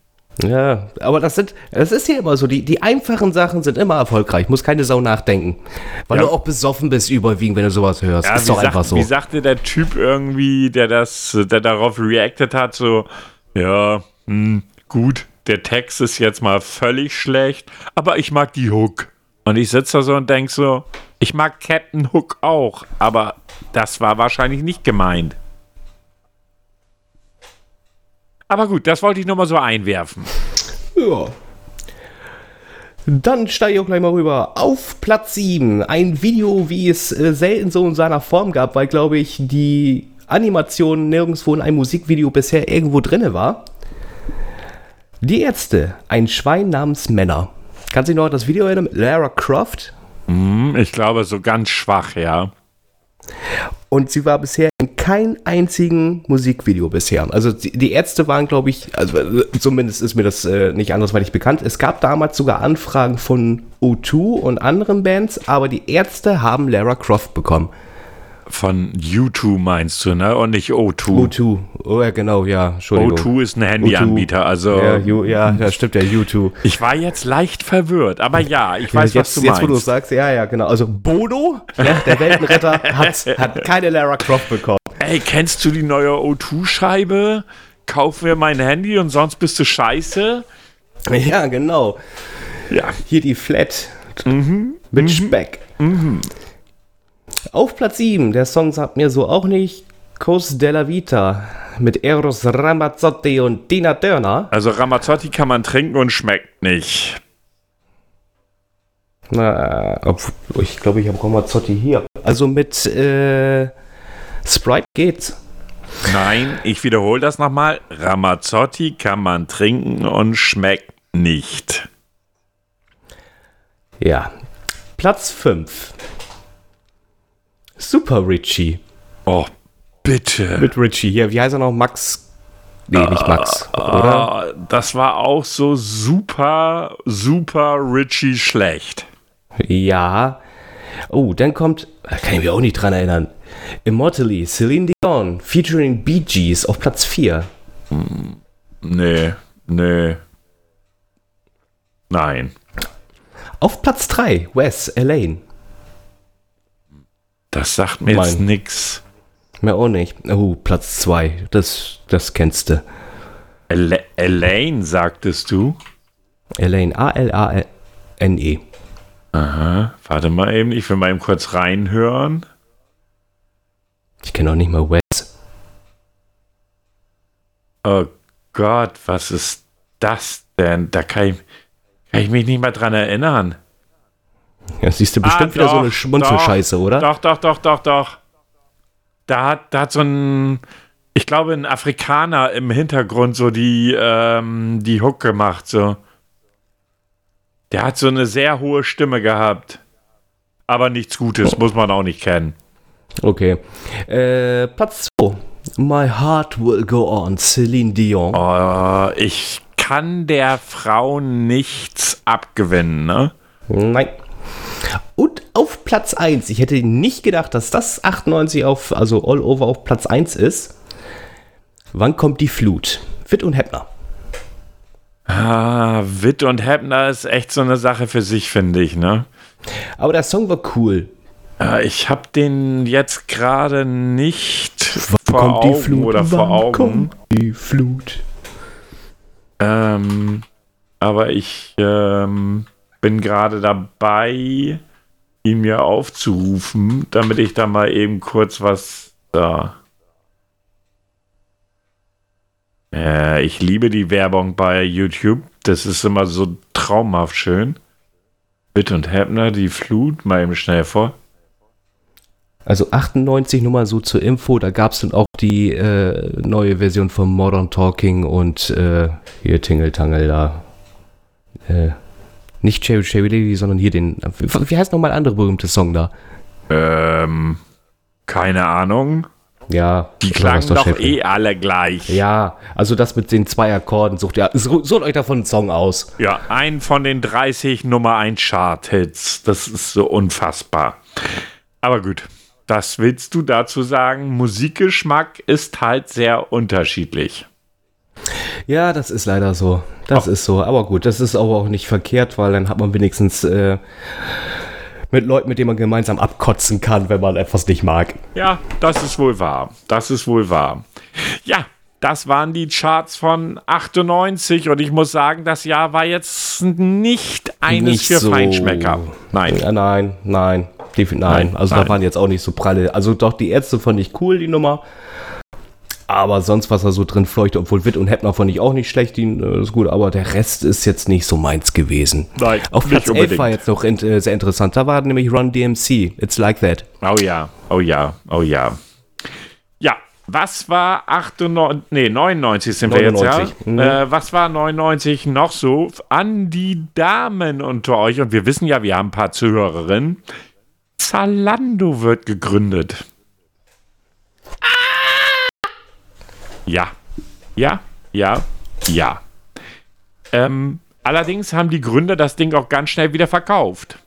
Ja, aber das sind, das ist ja immer so, die, die einfachen Sachen sind immer erfolgreich, muss keine Sau nachdenken. Weil Ja. du auch besoffen bist überwiegend, wenn du sowas hörst. Ja, ist doch sagt, einfach so. wie sagte der Typ irgendwie, der das, der darauf reacted hat, so, ja, hm, gut, der Text ist jetzt mal völlig schlecht, aber ich mag die Hook. Und ich sitze da so und denk so, ich mag Captain Hook auch, aber das war wahrscheinlich nicht gemeint. Aber gut, das wollte ich nur mal so einwerfen. Ja. Dann steige ich auch gleich mal rüber. Auf Platz 7. Ein Video, wie es äh, selten so in seiner Form gab, weil, glaube ich, die Animation nirgendwo in einem Musikvideo bisher irgendwo drinne war. Die Ärzte. Ein Schwein namens Männer. Kannst du dich noch an das Video erinnern? Lara Croft. Hm, Ich glaube, so ganz schwach, ja. Und sie war bisher in kein einzigen Musikvideo bisher. Also die, die Ärzte waren, glaube ich, also äh, zumindest ist mir das äh, nicht andersweitig bekannt. Es gab damals sogar Anfragen von O2 und anderen Bands, aber die Ärzte haben Lara Croft bekommen. Von U2 meinst du, ne? Und nicht O2. O2, oh ja genau, ja, Entschuldigung. O2 ist ein Handyanbieter, also Ja, U, ja, das stimmt ja, U2. ich war jetzt leicht verwirrt, aber ja, ich weiß, jetzt, was du jetzt, wo du meinst. sagst, ja, ja, genau. Also Bodo, ja, der Weltenretter, hat, hat keine Lara Croft bekommen. Ey, kennst du die neue O2-Scheibe? Kauf mir mein Handy und sonst bist du scheiße. Ja, genau. Ja. Hier die Flat Mhm. mit Speck. Auf Platz 7, der Song sagt mir so auch nicht, Cos della Vita mit Eros Ramazzotti und Tina Turner. Also Ramazzotti kann man trinken und schmeckt nicht. Na, ich glaube, ich habe Ramazzotti hier. Also mit äh, Sprite geht's. Nein, ich wiederhole das nochmal. Ramazzotti kann man trinken und schmeckt nicht. Ja. Platz 5. Super Richie. Oh, bitte. Mit Richie hier. Wie heißt er noch? Max. Nee, nicht Max. Oder? Ah, das war auch so super, super Richie schlecht. Ja. Oh, dann kommt, da kann ich mich auch nicht dran erinnern. Immortally, Celine Dion, featuring Bee Gees auf Platz 4. Nee, nee. Nein. Auf Platz 3, Wes, Elaine. Das sagt mir jetzt Mein. nix. Mehr auch nicht. Oh, Platz 2, das, das kennst du. Ela- Elaine, sagtest du? Elaine, A-L-A-N-E. Aha. Warte mal eben, ich will mal eben kurz reinhören. Ich kenne auch nicht mal Wes. Oh Gott, was ist das denn? Da kann ich, kann ich mich nicht mal dran erinnern. Ja, siehst du bestimmt Ah, wieder so doch, eine Schmunzelscheiße, doch, oder? Doch, doch, doch, doch, doch. Da hat, da hat so ein, ich glaube, ein Afrikaner im Hintergrund so die, ähm, die Hook gemacht, so. Der hat so eine sehr hohe Stimme gehabt. Aber nichts Gutes, muss man auch nicht kennen. Okay. Äh, Platz 2. My Heart Will Go On, Celine Dion. Oh, ich kann der Frau nichts abgewinnen, ne? Nein. Und auf Platz 1, ich hätte nicht gedacht, dass das 98 auf, also all over auf Platz 1 ist. Wann kommt die Flut? Fit und Heppner. Ah, Witt und Heppner ist echt so eine Sache für sich, finde ich, ne? Aber der Song war cool. Äh, Ich habe den jetzt gerade nicht vor kommt die Augen Flut? oder vor Wann Augen. kommt die Flut? Ähm, aber ich ähm, bin gerade dabei, ihn mir aufzurufen, damit ich da mal eben kurz was da. Äh, ich liebe die Werbung bei YouTube. Das ist immer so traumhaft schön. Bitt und Heppner, die Flut, mal eben schnell vor. Also 98 nur mal so zur Info, da gab es dann auch die äh, neue Version von Modern Talking und äh, hier Tingle Tangle da. Äh, nicht Cherry Cherry Lady, sondern hier den. Wie heißt nochmal der andere berühmte Song da? Ähm, keine Ahnung. Ja, Die klangen doch doch eh alle gleich. Ja, also das mit den zwei Akkorden, sucht ja, sucht euch davon einen Song aus. Ja, ein von den 30 Nummer 1 Chart-Hits. Das ist so unfassbar. Aber gut, das willst du dazu sagen? Musikgeschmack ist halt sehr unterschiedlich. Ja, das ist leider so. Das oh. ist so. Aber gut, das ist aber auch nicht verkehrt, weil dann hat man wenigstens äh, mit Leuten, mit denen man gemeinsam abkotzen kann, wenn man etwas nicht mag. Ja, das ist wohl wahr. Das ist wohl wahr. Ja, das waren die Charts von 98 und ich muss sagen, das Jahr war jetzt nicht eines nicht für so. Feinschmecker. Nein. Ja, nein, nein, nein. nein. Also nein. da waren jetzt auch nicht so pralle. Also doch, die Ärzte fand ich cool, die Nummer. Aber sonst, was da so drin fleucht, obwohl Witt und Heppner fand ich auch nicht schlecht, die äh, ist gut, aber der Rest ist jetzt nicht so meins gewesen. Nein, Auf Platz 11 war jetzt noch in, äh, sehr interessant. Da war nämlich Run DMC. It's like that. Oh ja, oh ja, oh ja. Ja, was war 98, nee, 99 sind 99. wir jetzt, ja? Mhm. Äh, was war 99 noch so an die Damen unter euch? Und wir wissen ja, wir haben ein paar Zuhörerinnen. Zalando wird gegründet. Ja. Ja, ja, ja. Ähm, allerdings haben die Gründer das Ding auch ganz schnell wieder verkauft.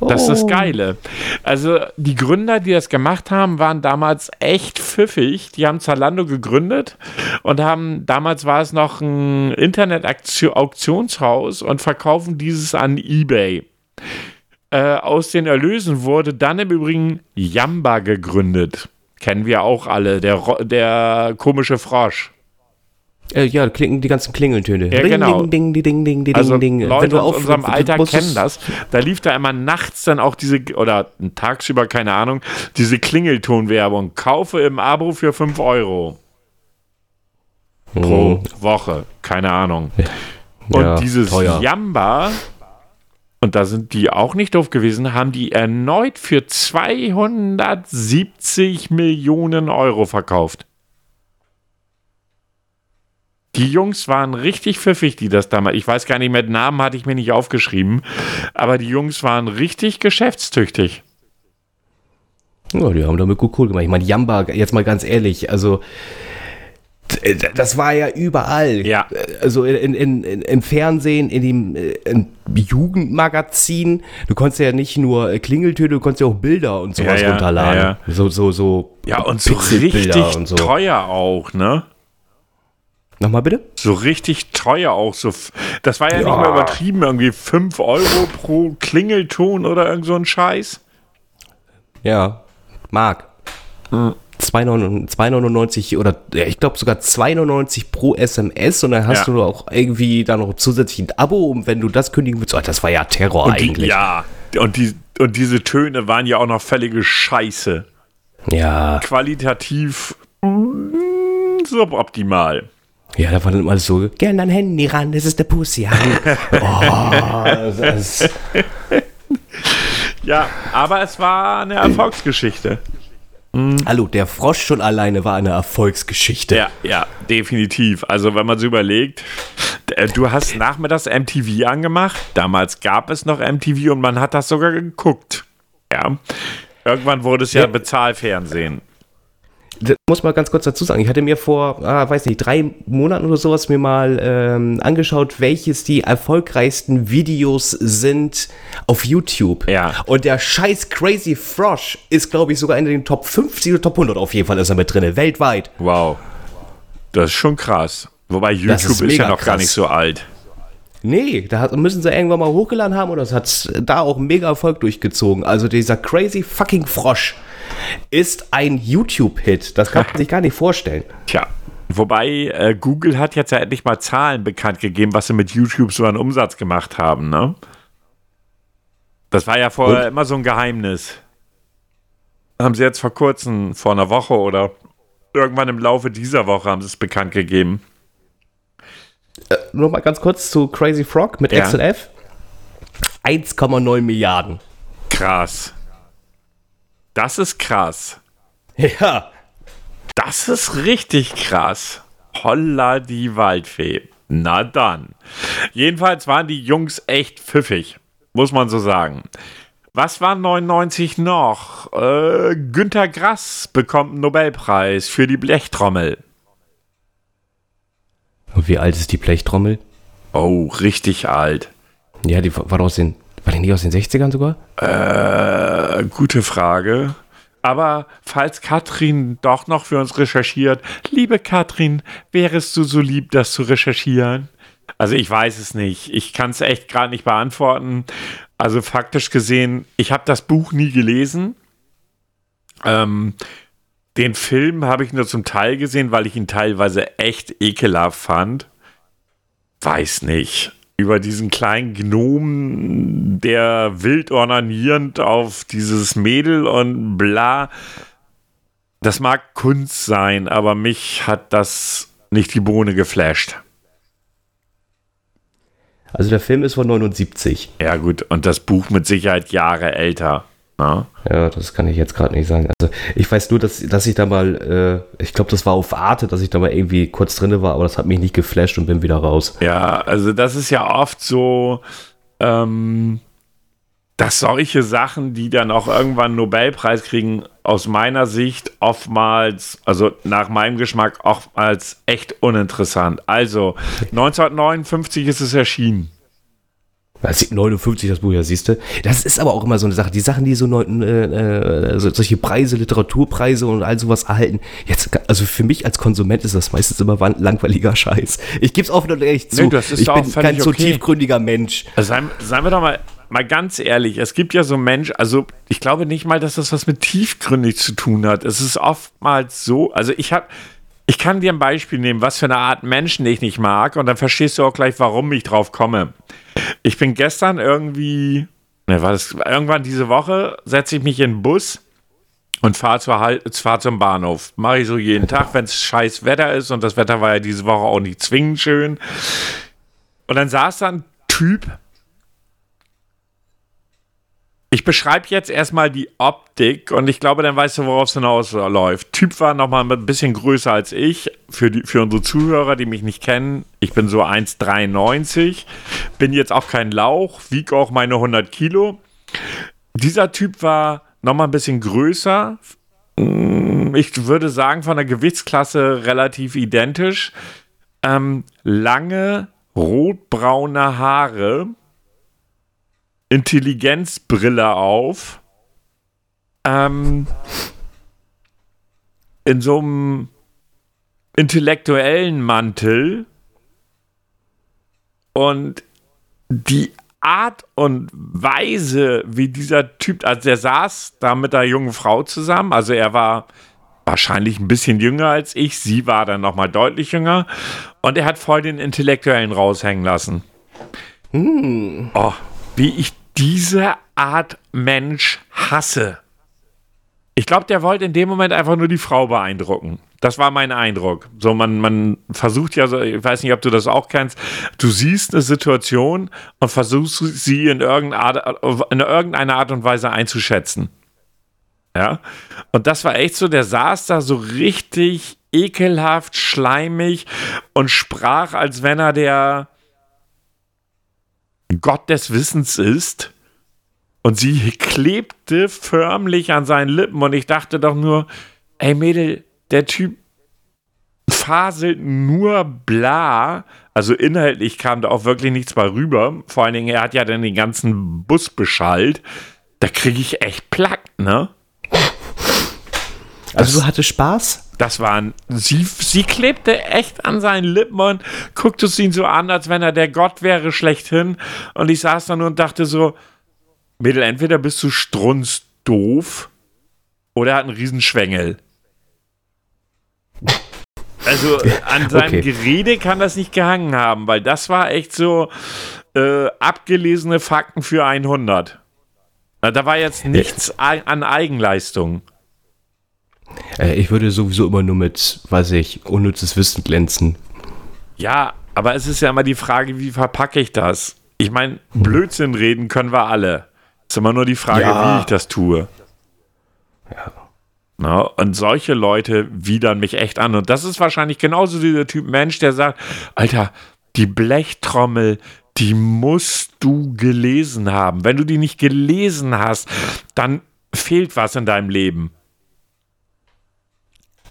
Das ist das oh. Geile. Also die Gründer, die das gemacht haben, waren damals echt pfiffig. Die haben Zalando gegründet und haben, damals war es noch ein Internet-Auktionshaus und verkaufen dieses an eBay. Äh, aus den Erlösen wurde dann im Übrigen Yamba gegründet. Kennen wir auch alle, der, der komische Frosch. Äh, ja, klingen die ganzen Klingeltöne. Ja, genau. Ding, ding, ding, ding, ding, also ding. Leute Wenn du aus unserem Alter kennen das. Da lief da immer nachts dann auch diese, oder tagsüber, keine Ahnung, diese Klingeltonwerbung. Kaufe im Abo für 5 Euro. Pro hm. Woche. Keine Ahnung. Und ja, dieses teuer. Jamba und da sind die auch nicht doof gewesen, haben die erneut für 270 Millionen Euro verkauft. Die Jungs waren richtig pfiffig, die das damals. Ich weiß gar nicht mehr, Namen hatte ich mir nicht aufgeschrieben, aber die Jungs waren richtig geschäftstüchtig. Ja, die haben damit gut cool gemacht. Ich meine, Jamba, jetzt mal ganz ehrlich, also das war ja überall. Ja. Also in, in, in, im Fernsehen, in dem äh, in Jugendmagazin. Du konntest ja nicht nur Klingeltöne, du konntest ja auch Bilder und sowas ja, ja, runterladen. Ja, so, so, so. Ja, und so richtig und so. teuer auch, ne? Nochmal bitte? So richtig teuer auch. So, das war ja, nicht mehr übertrieben, irgendwie 5 Euro pro Klingelton oder irgend so ein Scheiß. Ja, Mark. Hm. 2,99 oder ich glaube sogar 2,99 pro SMS und dann hast ja. du auch irgendwie dann noch zusätzlich ein Abo und wenn du das kündigen willst, oh, das war ja Terror und eigentlich. Die, ja, und, die, und diese Töne waren ja auch noch völlige Scheiße. Ja. Qualitativ mm, suboptimal. Ja, da war dann immer so, gern dein Handy ran, das ist der Pussy. oh, das, ja, aber es war eine Erfolgsgeschichte. Mhm. Hallo, der Frosch schon alleine war eine Erfolgsgeschichte. Ja, ja, definitiv. Also wenn man so überlegt, äh, du hast nachmittags MTV angemacht. Damals gab es noch MTV und man hat das sogar geguckt. Ja. Irgendwann wurde es ja, ja. Bezahlfernsehen das muss man ganz kurz dazu sagen. Ich hatte mir vor, ah, weiß nicht, drei Monaten oder sowas mir mal ähm, angeschaut, welches die erfolgreichsten Videos sind auf YouTube. Ja. Und der scheiß Crazy Frosch ist, glaube ich, sogar in den Top 50 oder Top 100 auf jeden Fall ist er mit drin, weltweit. Wow. Das ist schon krass. Wobei YouTube ist, ist, ja noch krass. gar nicht so alt. Nee, da müssen sie irgendwann mal hochgeladen haben und das hat da auch mega Erfolg durchgezogen. Also dieser crazy fucking Frosch ist ein YouTube-Hit. Das kann man sich gar nicht vorstellen. Tja. Wobei äh, Google hat jetzt ja endlich mal Zahlen bekannt gegeben, was sie mit YouTube so an Umsatz gemacht haben, ne? Das war ja vorher Und? immer so ein Geheimnis. Haben sie jetzt vor kurzem, vor einer Woche oder irgendwann im Laufe dieser Woche haben sie es bekannt gegeben. Äh, nur mal ganz kurz zu Crazy Frog mit ja. XLF. 1,9 Milliarden. Krass. Das ist krass. Ja. Das ist richtig krass. Holla die Waldfee. Na dann. Jedenfalls waren die Jungs echt pfiffig. Muss man so sagen. Was war 99 noch? Äh, Günter Grass bekommt einen Nobelpreis für die Blechtrommel. Und wie alt ist die Blechtrommel? Oh, richtig alt. Ja, die war aus den war der nicht aus den 60ern sogar? Äh, gute Frage. Aber falls Katrin doch noch für uns recherchiert, liebe Katrin, wärest du so lieb, das zu recherchieren? Also ich weiß es nicht. Ich kann es echt gerade nicht beantworten. Also faktisch gesehen, ich habe das Buch nie gelesen. Ähm, den Film habe ich nur zum Teil gesehen, weil ich ihn teilweise echt ekelhaft fand. Weiß nicht. Über diesen kleinen Gnomen, der wild ornanierend auf dieses Mädel und bla. Das mag Kunst sein, aber mich hat das nicht die Bohne geflasht. Also der Film ist von 79. Ja gut, und das Buch mit Sicherheit Jahre älter. Ja, ja das kann ich jetzt gerade nicht sagen. Also ich weiß nur, dass, dass ich da mal, äh, ich glaube, das war auf Arte, dass ich da mal irgendwie kurz drin war, aber das hat mich nicht geflasht und bin wieder raus. Ja, also das ist ja oft so, ähm, dass solche Sachen, die dann auch irgendwann einen Nobelpreis kriegen, aus meiner Sicht oftmals, also nach meinem Geschmack, oftmals echt uninteressant. Also 1959 ist es erschienen. 59 das Buch, ja, siehst du. Das ist aber auch immer so eine Sache. Die Sachen, die so neun, äh, äh, solche Preise, Literaturpreise und all sowas erhalten. Jetzt, also für mich als Konsument ist das meistens immer langweiliger Scheiß. Ich gebe es offen und ehrlich zu. Nee, das ist ich bin kein so okay. tiefgründiger Mensch. Also seien, seien wir doch mal, mal ganz ehrlich. Es gibt ja so Menschen, also ich glaube nicht mal, dass das was mit tiefgründig zu tun hat. Es ist oftmals so, also ich habe ich kann dir ein Beispiel nehmen, was für eine Art Menschen ich nicht mag, und dann verstehst du auch gleich, warum ich drauf komme. Ich bin gestern irgendwie, ne, war das irgendwann diese Woche, setze ich mich in den Bus und fahre fahr zum Bahnhof. Mache ich so jeden Tag, wenn es scheiß Wetter ist, und das Wetter war ja diese Woche auch nicht zwingend schön. Und dann saß da ein Typ ich beschreibe jetzt erstmal die Optik und ich glaube, dann weißt du, worauf es hinausläuft. Typ war nochmal ein bisschen größer als ich. Für, die, für unsere Zuhörer, die mich nicht kennen, ich bin so 1,93. Bin jetzt auch kein Lauch, wiege auch meine 100 Kilo. Dieser Typ war nochmal ein bisschen größer. Mm, ich würde sagen, von der Gewichtsklasse relativ identisch. Ähm, lange rotbraune Haare Intelligenzbrille auf. Ähm, in so einem intellektuellen Mantel. Und die Art und Weise, wie dieser Typ, also der saß da mit der jungen Frau zusammen, also er war wahrscheinlich ein bisschen jünger als ich, sie war dann nochmal deutlich jünger und er hat voll den Intellektuellen raushängen lassen. Hm. Oh, wie ich diese Art Mensch hasse. Ich glaube, der wollte in dem Moment einfach nur die Frau beeindrucken. Das war mein Eindruck. So, man, man versucht ja ich weiß nicht, ob du das auch kennst, du siehst eine Situation und versuchst sie in irgendeiner Art und Weise einzuschätzen. Ja. Und das war echt so, der saß da so richtig ekelhaft, schleimig und sprach, als wenn er der, Gott des Wissens ist. Und sie klebte förmlich an seinen Lippen und ich dachte doch nur, ey Mädel, der Typ faselt nur bla. Also inhaltlich kam da auch wirklich nichts bei rüber. Vor allen Dingen, er hat ja dann den ganzen Bus beschallt. Da kriege ich echt Plack, ne? Also du hattest Spaß? Das waren, sie, sie klebte echt an seinen Lippen und guckte es ihn so an, als wenn er der Gott wäre schlechthin. Und ich saß da nur und dachte so, Mädel, entweder bist du strunzdoof oder er hat einen Riesenschwengel. Also an seinem okay. Gerede kann das nicht gehangen haben, weil das war echt so äh, abgelesene Fakten für 100. Da war jetzt nichts an Eigenleistung. Äh, ich würde sowieso immer nur mit, weiß ich, unnützes Wissen glänzen. Ja, aber es ist ja immer die Frage, wie verpacke ich das? Ich meine, hm. Blödsinn reden können wir alle. Es ist immer nur die Frage, ja. wie ich das tue. Ja. Na, und solche Leute widern mich echt an. Und das ist wahrscheinlich genauso dieser Typ Mensch, der sagt: Alter, die Blechtrommel, die musst du gelesen haben. Wenn du die nicht gelesen hast, dann fehlt was in deinem Leben.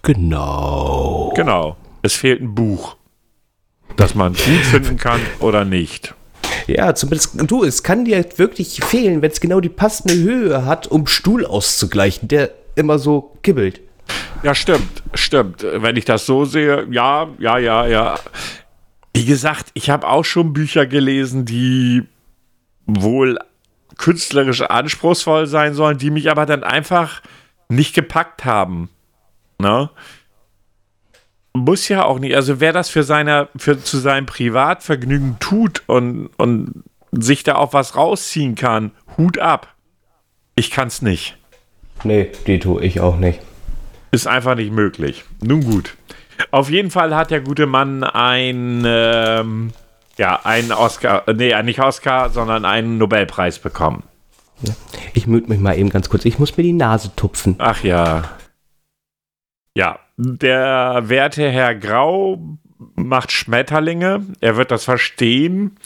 Genau. Genau. Es fehlt ein Buch, das man gut finden kann oder nicht. Ja, zumindest du, es kann dir wirklich fehlen, wenn es genau die passende Höhe hat, um Stuhl auszugleichen. Der immer so kibbelt. Ja, stimmt, stimmt. Wenn ich das so sehe, ja, ja, ja, ja. Wie gesagt, ich habe auch schon Bücher gelesen, die wohl künstlerisch anspruchsvoll sein sollen, die mich aber dann einfach nicht gepackt haben. Ne? Muss ja auch nicht. Also wer das für seine, für zu seinem Privatvergnügen tut und, und sich da auch was rausziehen kann, Hut ab. Ich kann es nicht. Nee, die tue ich auch nicht. Ist einfach nicht möglich. Nun gut. Auf jeden Fall hat der gute Mann ein, ähm, ja, einen Oscar, nee, nicht Oscar, sondern einen Nobelpreis bekommen. Ich müde mich mal eben ganz kurz. Ich muss mir die Nase tupfen. Ach ja. Ja, der werte Herr Grau macht Schmetterlinge. Er wird das verstehen.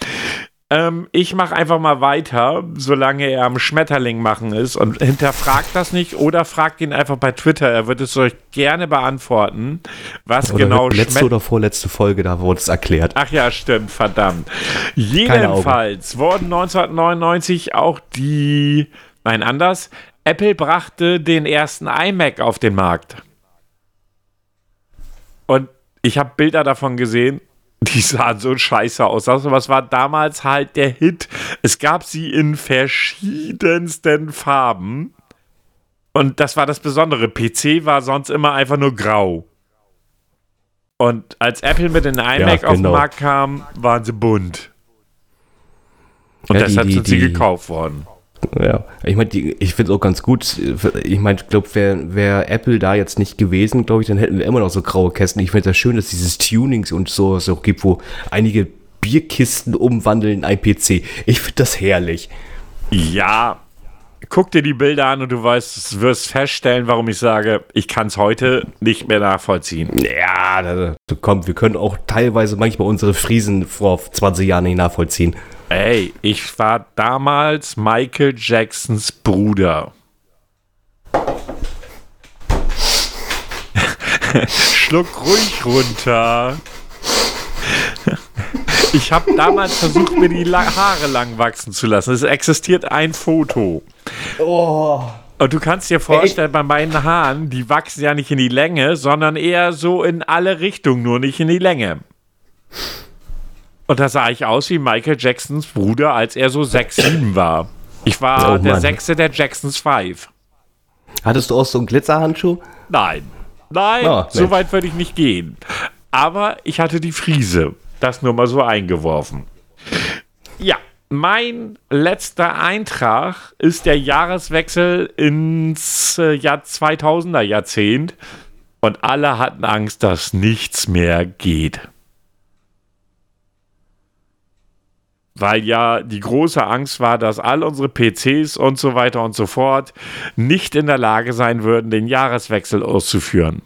Ähm, ich mache einfach mal weiter, solange er am Schmetterling machen ist und hinterfragt das nicht oder fragt ihn einfach bei Twitter. Er wird es euch gerne beantworten, was Oder genau letzte oder vorletzte Folge, da wurde es erklärt. Ach ja, stimmt, verdammt. Jedenfalls wurden 1999 auch die, nein, anders, Apple brachte den ersten iMac auf den Markt. Und ich habe Bilder davon gesehen. Die sahen so scheiße aus. Aber es war damals halt der Hit. Es gab sie in verschiedensten Farben. Und das war das Besondere. PC war sonst immer einfach nur grau. Und als Apple mit den iMac Ja, auf den genau. Markt kam, waren sie bunt. Und Ja, die- deshalb die- sind sie die- gekauft worden. Ja, ich meine, ich finde es auch ganz gut. Ich meine, ich glaube, wäre wär Apple da jetzt nicht gewesen, glaube ich, dann hätten wir immer noch so graue Kästen. Ich finde es ja schön, dass dieses Tunings und so es auch gibt, wo einige Bierkisten umwandeln in ein PC. Ich finde das herrlich. Ja, guck dir die Bilder an und du weißt, wirst feststellen, warum ich sage, ich kann es heute nicht mehr nachvollziehen. Ja, da, da kommt, wir können auch teilweise manchmal unsere Friesen vor 20 Jahren nicht nachvollziehen. Ey, ich war damals Michael Jacksons Bruder. Schluck ruhig runter. Ich habe damals versucht, mir die Haare lang wachsen zu lassen. Es existiert ein Foto. Oh. Und du kannst dir vorstellen, bei meinen Haaren, die wachsen ja nicht in die Länge, sondern eher so in alle Richtungen, nur nicht in die Länge. Und da sah ich aus wie Michael Jacksons Bruder, als er so 6, 7 war. Ich war Oh der. Sechste der Jacksons 5. Hattest du auch so einen Glitzerhandschuh? Nein. Nein, Oh, so weit würde ich nicht gehen. Aber ich hatte die Friese. Das nur mal so eingeworfen. Ja, mein letzter Eintrag ist der Jahreswechsel ins äh, Jahr 2000er Jahrzehnt. Und alle hatten Angst, dass nichts mehr geht. Weil ja die große Angst war, dass all unsere PCs und so weiter und so fort nicht in der Lage sein würden, den Jahreswechsel auszuführen.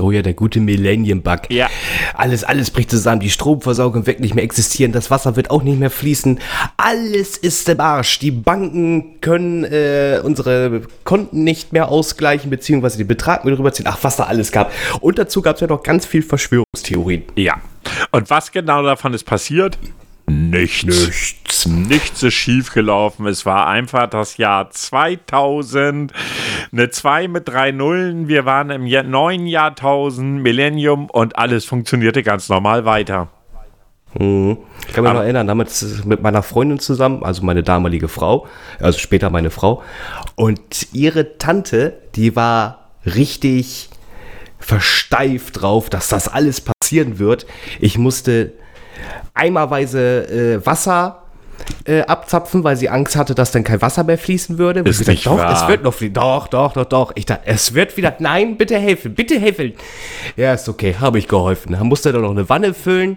Oh ja, der gute Millennium-Bug. Ja. Alles, alles bricht zusammen. Die Stromversorgung wird nicht mehr existieren. Das Wasser wird auch nicht mehr fließen. Alles ist im Arsch. Die Banken können äh, unsere Konten nicht mehr ausgleichen, beziehungsweise den Betrag mit rüberziehen. Ach, was da alles gab. Und dazu gab es ja noch ganz viel Verschwörungstheorien. Ja. Und was genau davon ist passiert? Nichts. Nichts. Nichts ist schiefgelaufen. Es war einfach das Jahr 2000. Eine 2 mit drei Nullen. Wir waren im Jahr, neuen Jahrtausend, Millennium und alles funktionierte ganz normal weiter. Ich kann mich noch erinnern, damals mit meiner Freundin zusammen, also meine damalige Frau, also später meine Frau. Und ihre Tante, die war richtig versteift drauf, dass das alles passieren wird. Ich musste eimerweise äh, Wasser äh, abzapfen, weil sie Angst hatte, dass dann kein Wasser mehr fließen würde. Ist Ich gesagt, nicht doch, wahr. es wird noch fließen. Doch, doch, doch, doch. Ich dachte, es wird wieder. Nein, bitte helfen, bitte helfen. Ja, ist okay, habe ich geholfen. Dann musste er dann noch eine Wanne füllen.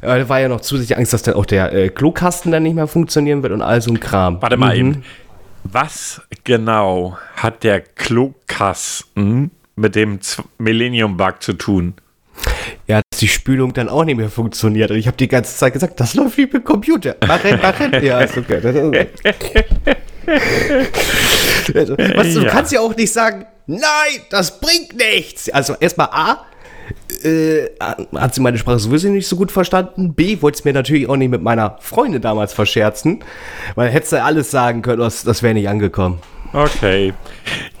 Äh, Da war ja noch zusätzlich Angst, dass dann auch der äh, Klokasten dann nicht mehr funktionieren wird und all so ein Kram. Warte mal Mhm. eben. Was genau hat der Klokasten mit dem Millennium-Bug zu tun? Die Spülung dann auch nicht mehr funktioniert. Und ich habe die ganze Zeit gesagt, das läuft wie mit dem Computer. Mach hin, mach hin. Ja, ist okay. Also, was, du Ja. kannst ja auch nicht sagen, nein, das bringt nichts. Also erstmal A, äh, hat sie meine Sprache sowieso nicht so gut verstanden. B, wollte es mir natürlich auch nicht mit meiner Freundin damals verscherzen. Weil hättest du alles sagen können, das, das wäre nicht angekommen. Okay.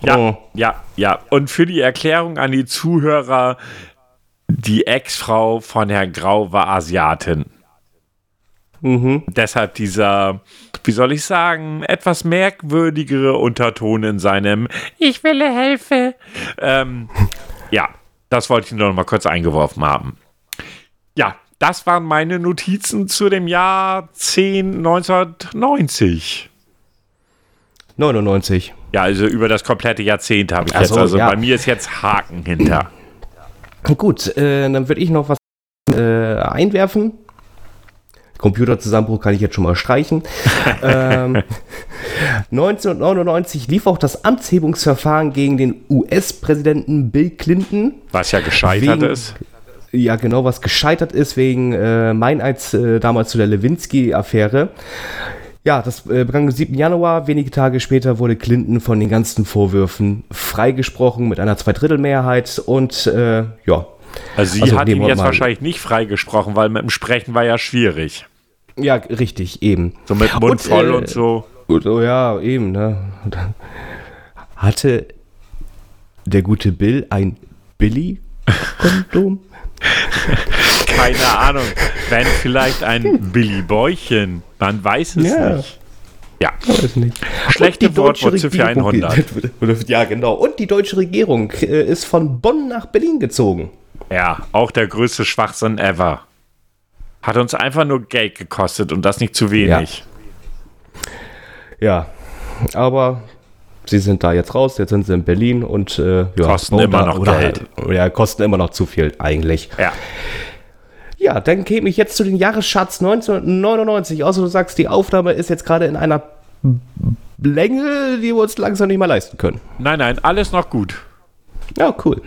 Ja, Oh. ja, ja. Und für die Erklärung an die Zuhörer, die Ex-Frau von Herrn Grau war Asiatin. Mhm. Deshalb dieser, wie soll ich sagen, etwas merkwürdigere Unterton in seinem Ich will helfen. Ähm, ja, das wollte ich nur noch mal kurz eingeworfen haben. Ja, das waren meine Notizen zu dem Jahr 10 1990. 99. Ja, also über das komplette Jahrzehnt habe ich Ach jetzt. so, Also ja. bei mir ist jetzt Haken hinter. Gut, äh, dann würde ich noch was äh, einwerfen. Computerzusammenbruch kann ich jetzt schon mal streichen. ähm, 1999 lief auch das Amtshebungsverfahren gegen den US-Präsidenten Bill Clinton. Was ja gescheitert Wegen- ist. Ja, genau, was gescheitert ist wegen äh, Meineids äh, damals zu der Lewinsky-Affäre. Ja, das äh, begann am 7. Januar. Wenige Tage später wurde Clinton von den ganzen Vorwürfen freigesprochen mit einer Zweidrittelmehrheit und äh, ja. Also sie Also hat ihn jetzt mal- wahrscheinlich nicht freigesprochen, weil mit dem Sprechen war ja schwierig. Ja, richtig, eben. So mit Mund Und, voll äh, und so. Und, oh ja, eben, ne? Hatte der gute Bill ein Billy-Kondom? Keine Ahnung. Wenn vielleicht ein Billy Bäuchen. Man weiß es Ja. nicht. Ja. Weiß nicht. Schlechte Wortwurzel für Regierung- 100. Ja, genau. Und die deutsche Regierung äh, ist von Bonn nach Berlin gezogen. Ja, auch der größte Schwachsinn ever. Hat uns einfach nur Geld gekostet und das nicht zu wenig. Ja, aber sie sind da jetzt raus, jetzt sind sie in Berlin und äh, ja, Kosten immer noch oder, Geld. Ja, kosten immer noch zu viel eigentlich. Ja. Ja, dann käme ich jetzt zu den Jahrescharts 1999. Außer du sagst, die Aufnahme ist jetzt gerade in einer Länge, die wir uns langsam nicht mehr leisten können. Nein, nein, alles noch gut. Ja, cool.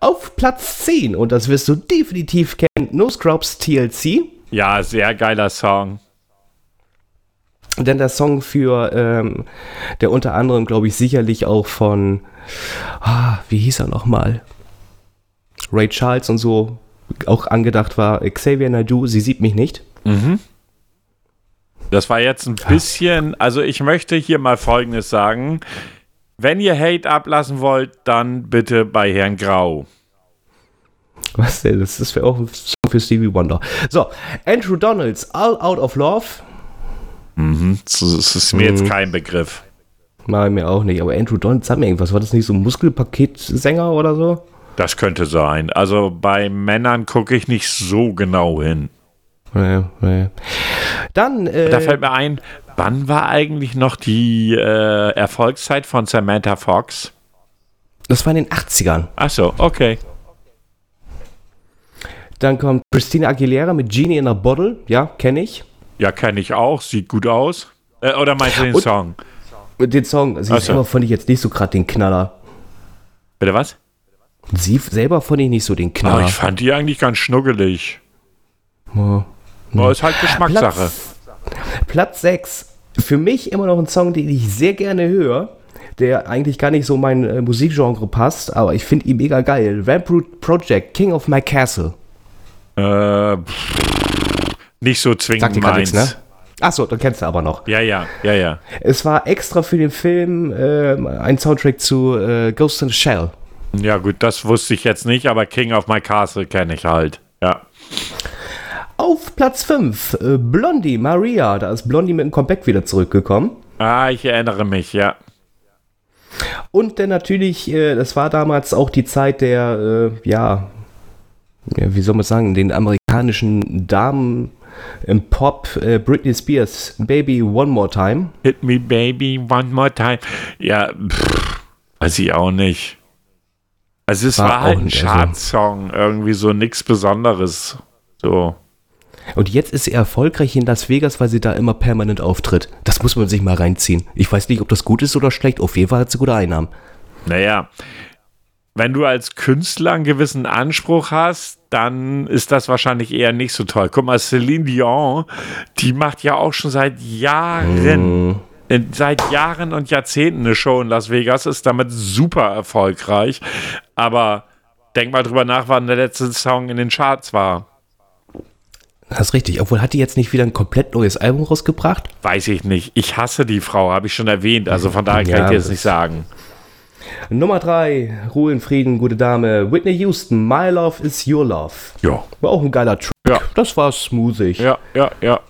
Auf Platz 10, und das wirst du definitiv kennen, No Scrubs TLC. Ja, sehr geiler Song. Denn der Song für, ähm, der unter anderem, glaube ich, sicherlich auch von, ah, wie hieß er nochmal? Ray Charles und so auch angedacht war. Xavier Naidoo, sie sieht mich nicht. Das war jetzt ein bisschen, also ich möchte hier mal Folgendes sagen. Wenn ihr Hate ablassen wollt, dann bitte bei Herrn Grau. Was denn? Das ist auch ein Song für Stevie Wonder. So, Andrew Donalds, All Out of Love. Das das ist mir jetzt kein Begriff. Nein, mir auch nicht. Aber Andrew Donalds hat mir irgendwas. War das nicht so ein Muskelpaketsänger oder so? Das könnte sein. Also bei Männern gucke ich nicht so genau hin. Nee, nee. Dann, äh, Da fällt mir ein, wann war eigentlich noch die äh, Erfolgszeit von Samantha Fox? das war in den 80ern. Achso, okay. Dann kommt Christina Aguilera mit Genie in a Bottle. Ja, kenne ich. Ja, kenne ich auch. Sieht gut aus. Äh, oder meinst du den Und- Song? Den Song, sie Ach so. selber fand ich jetzt nicht so gerade den Knaller. Bitte was? Sie selber fand ich nicht so den Knaller. ich fand die eigentlich ganz schnuggelig. Oh. Aber ist halt Geschmackssache. Platz, Platz 6. Für mich immer noch ein Song, den ich sehr gerne höre, der eigentlich gar nicht so mein äh, Musikgenre passt, aber ich finde ihn mega geil. Vamproot Project, King of My Castle. Äh, pff, nicht so Sagt zwingend dir gar meins. ne? Achso, dann kennst du aber noch. Ja, ja, ja, ja. Es war extra für den Film äh, ein Soundtrack zu äh, Ghost in the Shell. Ja, gut, das wusste ich jetzt nicht, aber King of My Castle kenne ich halt. Ja. Auf Platz 5, äh, Blondie, Maria. Da ist Blondie mit dem Comeback wieder zurückgekommen. Ah, ich erinnere mich, ja. Und dann natürlich, äh, das war damals auch die Zeit der, äh, ja, ja, wie soll man sagen, den amerikanischen Damen im Pop, äh, Britney Spears, Baby One More Time. Hit me, baby, one more time. Ja, pff, weiß ich auch nicht. Also es War war, halt ein also- Chartsong, irgendwie so nichts Besonderes. So. Und jetzt ist sie erfolgreich in Las Vegas, weil sie da immer permanent auftritt. Das muss man sich mal reinziehen. Ich weiß nicht, ob das gut ist oder schlecht. Auf jeden Fall hat sie gute Einnahmen. Naja, wenn du als Künstler einen gewissen Anspruch hast, dann ist das wahrscheinlich eher nicht so toll. Guck mal, Celine Dion, die macht ja auch schon seit Jahren, in, seit Jahren und Jahrzehnten eine Show in Las Vegas, ist damit super erfolgreich. Aber denk mal drüber nach, wann der letzte Song in den Charts war. Das ist richtig. Obwohl, hat die jetzt nicht wieder ein komplett neues Album rausgebracht? Weiß ich nicht. Ich hasse die Frau, habe ich schon erwähnt. Also von daher kann Ja, ich dir das- nicht sagen. Nummer drei, Ruhe in Frieden, gute Dame. Whitney Houston, My Love is Your Love. Ja. War auch ein geiler Track. Ja. Das war smoothig. Ja, ja, ja.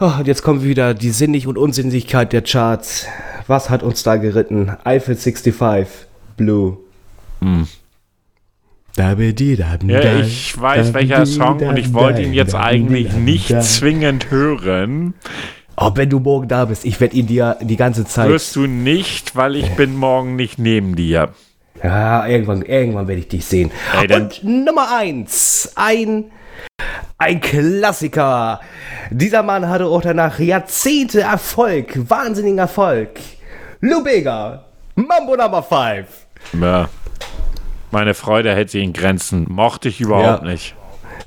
Oh, und jetzt kommt wieder die Sinnig- und Unsinnigkeit der Charts. Was hat uns da geritten? Eiffel 65, Blue. Hm. Ja, ich weiß welcher Song und ich wollte ihn jetzt eigentlich nicht zwingend hören. Oh, wenn du morgen da bist, ich werde ihn dir die ganze Zeit. Wirst du nicht, weil ich bin morgen nicht neben dir. Ja, irgendwann, irgendwann werde ich dich sehen. Ey, dann- Und Nummer eins, ein, ein Klassiker. Dieser Mann hatte auch danach Jahrzehnte Erfolg, wahnsinnigen Erfolg. Lou Bega, Mambo Number 5. Ja. Meine Freude hält sich in Grenzen. Mochte ich überhaupt Ja. nicht.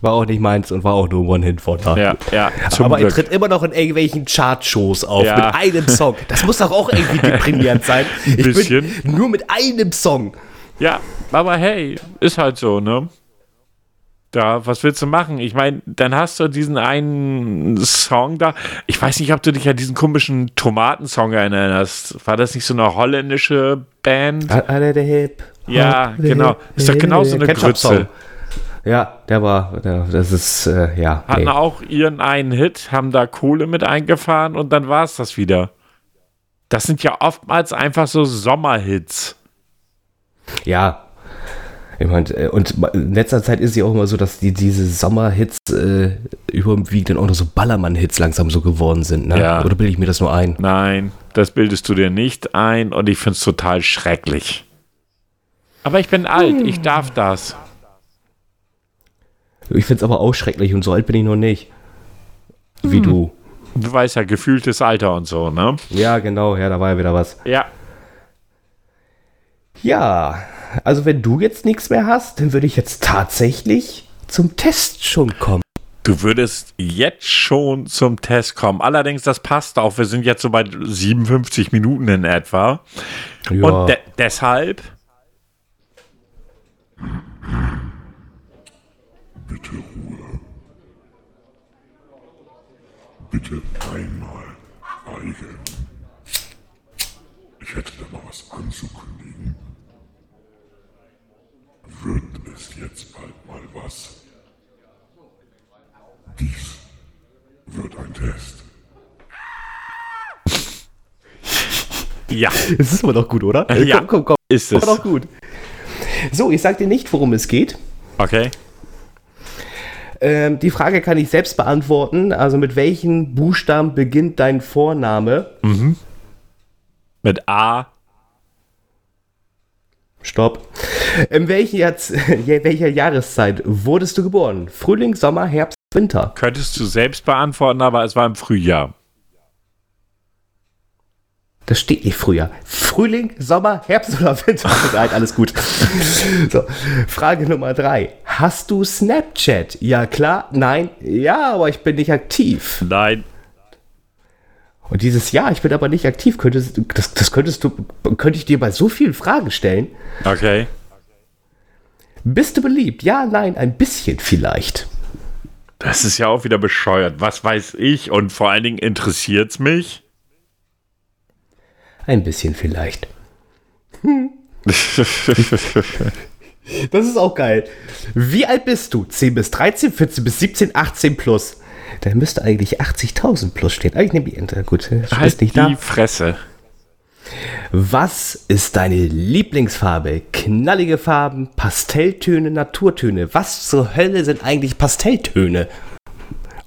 War auch nicht meins und war auch nur ein One-Hit-Wonder. Ja, ja, zum Aber er Glück. tritt immer noch in irgendwelchen Chartshows auf Ja. mit einem Song. Das muss doch auch irgendwie deprimierend sein. Ich bisschen. bin nur mit einem Song. Ja, aber hey, ist halt so, ne? Da, was willst du machen? Ich meine, dann hast du diesen einen Song da. Ich weiß nicht, ob du dich an diesen komischen Tomatensong erinnerst. War das nicht so eine holländische Band? Alle der Hip. Ja, genau. Ist doch genau so eine Ketchup-Song. Grütze. Ja, der war, der, das ist, äh, ja. Hatten nee. auch ihren einen Hit, haben da Kohle mit eingefahren und dann war es das wieder. Das sind ja oftmals einfach so Sommerhits. Ja. Ich meine, äh, und in letzter Zeit ist es ja auch immer so, dass die, diese Sommerhits äh, überwiegend dann auch noch so Ballermann-Hits langsam so geworden sind. Ne? Ja. Oder bilde ich mir das nur ein? Nein, das bildest du dir nicht ein und ich finde es total schrecklich. Aber ich bin alt, ich darf das. Ich finde es aber auch schrecklich und so alt bin ich noch nicht. Wie du. Du weißt ja, gefühltes Alter und so, ne? Ja, genau, ja, da war ja wieder was. Ja. Ja, also wenn du jetzt nichts mehr hast, dann würde ich jetzt tatsächlich zum Test schon kommen. Du würdest jetzt schon zum Test kommen. Allerdings, das passt auch. Wir sind jetzt so bei 57 Minuten in etwa. Ja, Und de deshalb. Ruhe. Bitte einmal schweigen. Ich hätte da mal was anzukündigen. Wird es jetzt bald mal was? Dies wird ein Test. Ja, es ist aber doch gut, oder? Ja. Komm, komm, komm. ist es. doch gut. So, ich sag dir nicht, worum es geht. Okay. Ähm, die Frage kann ich selbst beantworten. Also mit welchen Buchstaben beginnt dein Vorname? Mit A. Stopp. In welchen Jahrs ja, welcher Jahreszeit wurdest du geboren? Frühling, Sommer, Herbst, Winter? Könntest du selbst beantworten, aber es war im Frühjahr. Das steht nicht früher. Frühling, Sommer, Herbst oder Winter? Nein, alles gut. So, Frage Nummer drei. Hast du Snapchat? Ja, klar. Nein. Ja, aber ich bin nicht aktiv. Nein. Und dieses Ja, ich bin aber nicht aktiv, könntest, das, das könntest du, könnte ich dir bei so vielen Fragen stellen. Okay. Bist du beliebt? Ja, nein, ein bisschen vielleicht. Das ist ja auch wieder bescheuert. Was weiß ich? Und vor allen Dingen interessiert es mich? Ein bisschen vielleicht. Das ist auch geil. Wie alt bist du? 10 bis 13, 14 bis 17, 18 plus. Da müsste eigentlich 80.000 plus stehen. Ah, Ich nehme die Enter. Gut, halt nicht die da. Fresse. Was ist deine Lieblingsfarbe? Knallige Farben, Pastelltöne, Naturtöne. Was zur Hölle sind eigentlich Pastelltöne?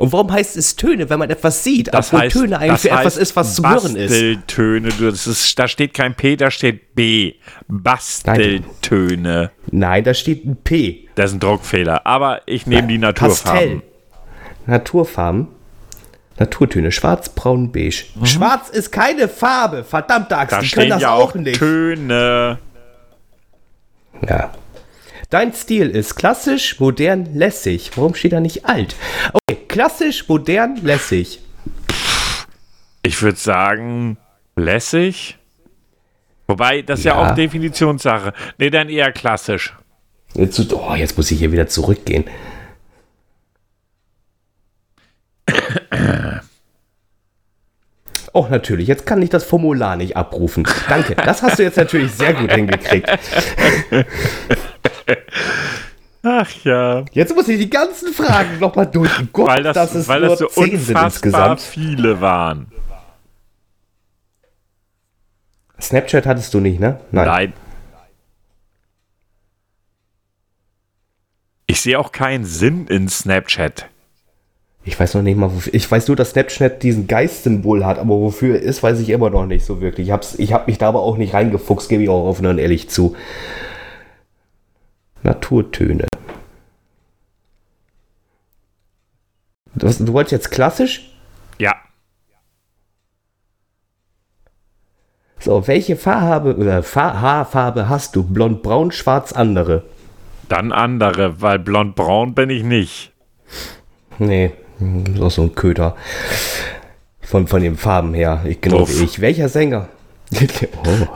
Und warum heißt es Töne, wenn man etwas sieht? Das heißt, Töne eigentlich das für etwas ist, was zu hören ist. Basteltöne. Du, das ist. Da steht kein P, da steht B. Basteltöne. Nein, da steht ein P. Das ist ein Druckfehler. Aber ich nehme die Naturfarben. Naturfarben. Naturtöne. Schwarz, braun, beige. Schwarz ist keine Farbe. Verdammte Axt. Da die können das ja auch auch nicht. Töne. Ja. Dein Stil ist klassisch, modern, lässig. Warum steht da nicht alt? Okay, klassisch, modern, lässig. Ich würde sagen, lässig. Wobei, das ist ja, Ja. auch Definitionssache. Nee, dann eher klassisch. Jetzt, oh, jetzt muss ich hier wieder zurückgehen. Oh, natürlich. Jetzt kann ich das Formular nicht abrufen. Danke. Das hast du jetzt natürlich sehr gut hingekriegt. Ach ja. Jetzt muss ich die ganzen Fragen nochmal durch. Gott, Weil das, dass es weil nur das so zehn unfassbar insgesamt. viele waren. Snapchat hattest du nicht, ne? Nein. Ich sehe auch keinen Sinn in Snapchat. Ich weiß noch nicht mal, wofür. Ich weiß nur, dass Snapchat diesen Geistsymbol hat, aber wofür er ist, weiß ich immer noch nicht so wirklich. Ich hab's, ich hab mich da aber auch nicht reingefuchst, gebe ich auch offen und ehrlich zu. Naturtöne. Du, du wolltest jetzt klassisch? Ja. So, welche Farbe oder Fa Haarfarbe hast du? Blond, braun, schwarz, andere? Dann andere, weil blond-braun bin ich nicht. Nee, ist auch so ein Köter. Von, von den Farben her. Ich, genau Uff. wie ich. Welcher Sänger? oh.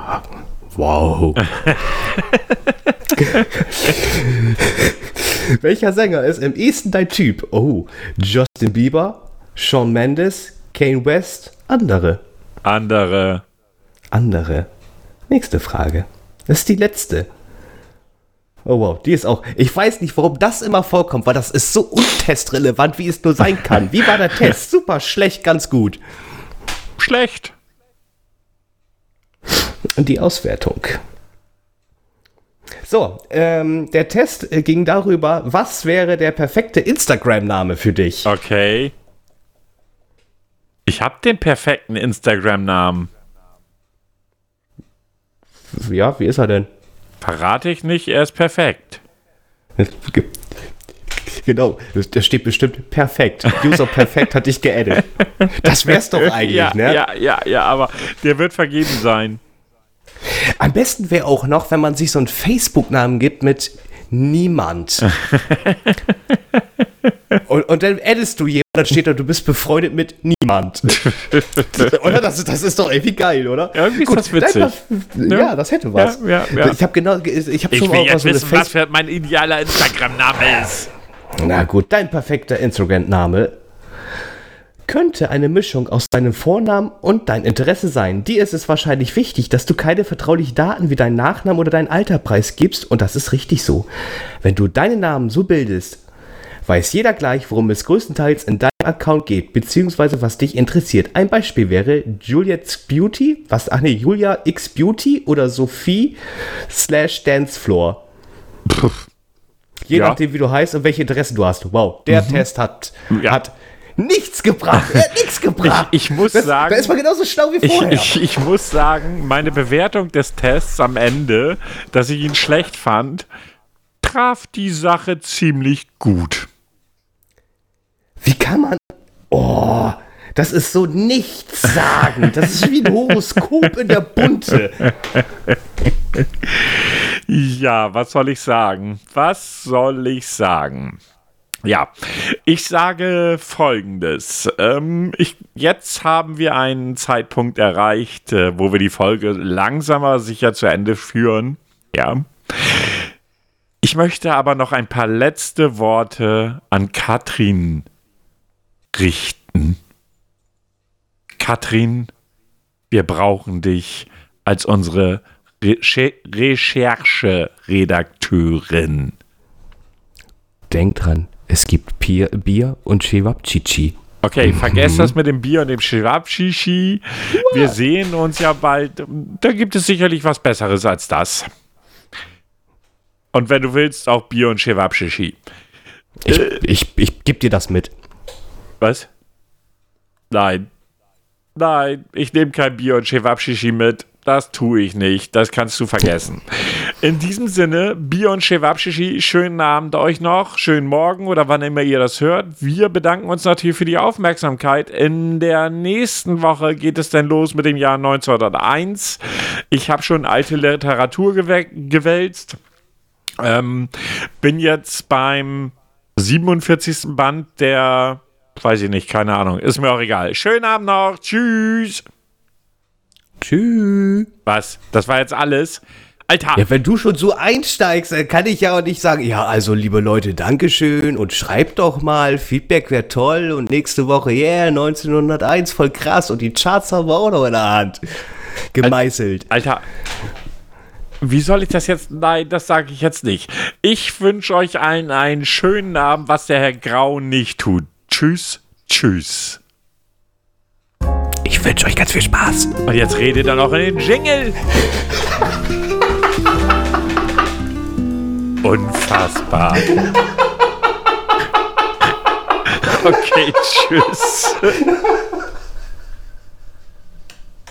Wow. Welcher Sänger ist im ehesten dein Typ? Oh, Justin Bieber, Shawn Mendes, Kane West, andere. Andere. Andere. Nächste Frage. Das ist die letzte. Oh wow, die ist auch. Ich weiß nicht, warum das immer vorkommt, weil das ist so untestrelevant, wie es nur sein kann. Wie war der Test? Super, schlecht, ganz gut. Schlecht. Und die Auswertung. So, ähm, der Test äh, ging darüber, was wäre der perfekte Instagram-Name für dich? Okay. Ich habe den perfekten Instagram-Namen. Ja, wie ist er denn? Verrate ich nicht, er ist perfekt. Genau, da steht bestimmt perfekt. User perfekt hat dich geaddet. Das wär's doch eigentlich, ja, ne? ja, ja, ja, aber der wird vergeben sein. Am besten wäre auch noch, wenn man sich so einen Facebook-Namen gibt mit Niemand. und, und dann addest du jemanden, dann steht da, du bist befreundet mit Niemand. oder? Das, ist- das ist doch irgendwie geil, oder? Irgendwie ist das witzig. dein Perf- Ja, das hätte was. Ja, ja, ja. Ich habe genau, ich habe schon mal eine wissen, was für mein idealer Instagram-Name ist. Na gut, dein perfekter Instagram-Name könnte eine Mischung aus deinem Vornamen und dein Interesse sein. Dir ist es wahrscheinlich wichtig, dass du keine vertraulichen Daten wie deinen Nachnamen oder deinen Alter preisgibst und das ist richtig so. Wenn du deinen Namen so bildest, weiß jeder gleich, worum es größtenteils in deinem Account geht, beziehungsweise was dich interessiert. Ein Beispiel wäre Juliet's Beauty, was, ach nee, Julia X Beauty oder Sophie slash Dancefloor. Je Ja. nachdem, wie du heißt und welche Interessen du hast. Wow, der Test hat, Ja. hat nichts gebracht. Er hat nichts gebracht. Ich- ich muss das, sagen- Da ist man genauso schlau wie Ich, vorher. ich, ich muss sagen, meine Bewertung des Tests am Ende, dass ich ihn schlecht fand, traf die Sache ziemlich gut. Wie kann man. Oh, das ist so nichts sagen. Das ist wie ein Horoskop in der Bunte. Ja, was soll ich sagen? Was soll ich sagen? Ja, ich sage folgendes. Ähm, ich, jetzt haben wir einen Zeitpunkt erreicht, äh, wo wir die Folge langsamer sicher zu Ende führen. Ja. Ich möchte aber noch ein paar letzte Worte an Katrin richten. Katrin, wir brauchen dich als unsere Reche Recherche-Redakteurin. Denk dran, es gibt Bier, Bier und Chewabchichi. Okay, vergesst das mit dem Bier und dem Schwabschichi. Wir sehen uns ja bald. Da gibt es sicherlich was Besseres als das. Und wenn du willst, auch Bier und Schwabschichi. Ich, ich, ich geb dir das mit. Was? Nein. Nein, ich nehme kein Bier und Chewabschichi mit. Das tue ich nicht. Das kannst du vergessen. In diesem Sinne, Bier und Chewabschichi, schönen Abend euch noch, schönen Morgen oder wann immer ihr das hört. Wir bedanken uns natürlich für die Aufmerksamkeit. In der nächsten Woche geht es dann los mit dem Jahr 1901. Ich habe schon alte Literatur gewälzt. Ähm, bin jetzt beim 47. Band der, weiß ich nicht, keine Ahnung, ist mir auch egal. Schönen Abend noch, tschüss. Tschüss. Was? Das war jetzt alles? Alter. Ja, wenn du schon so einsteigst, dann kann ich ja auch nicht sagen, ja, also liebe Leute, Dankeschön und schreibt doch mal, Feedback wäre toll und nächste Woche, yeah, 1901, voll krass und die Charts haben wir auch noch in der Hand. Gemeißelt. Alter. Wie soll ich das jetzt? Nein, das sage ich jetzt nicht. Ich wünsche euch allen einen schönen Abend, was der Herr Grau nicht tut. Tschüss, tschüss. Ich wünsche euch ganz viel Spaß. Und jetzt redet er noch in den Jingle. Unfassbar. Okay, tschüss.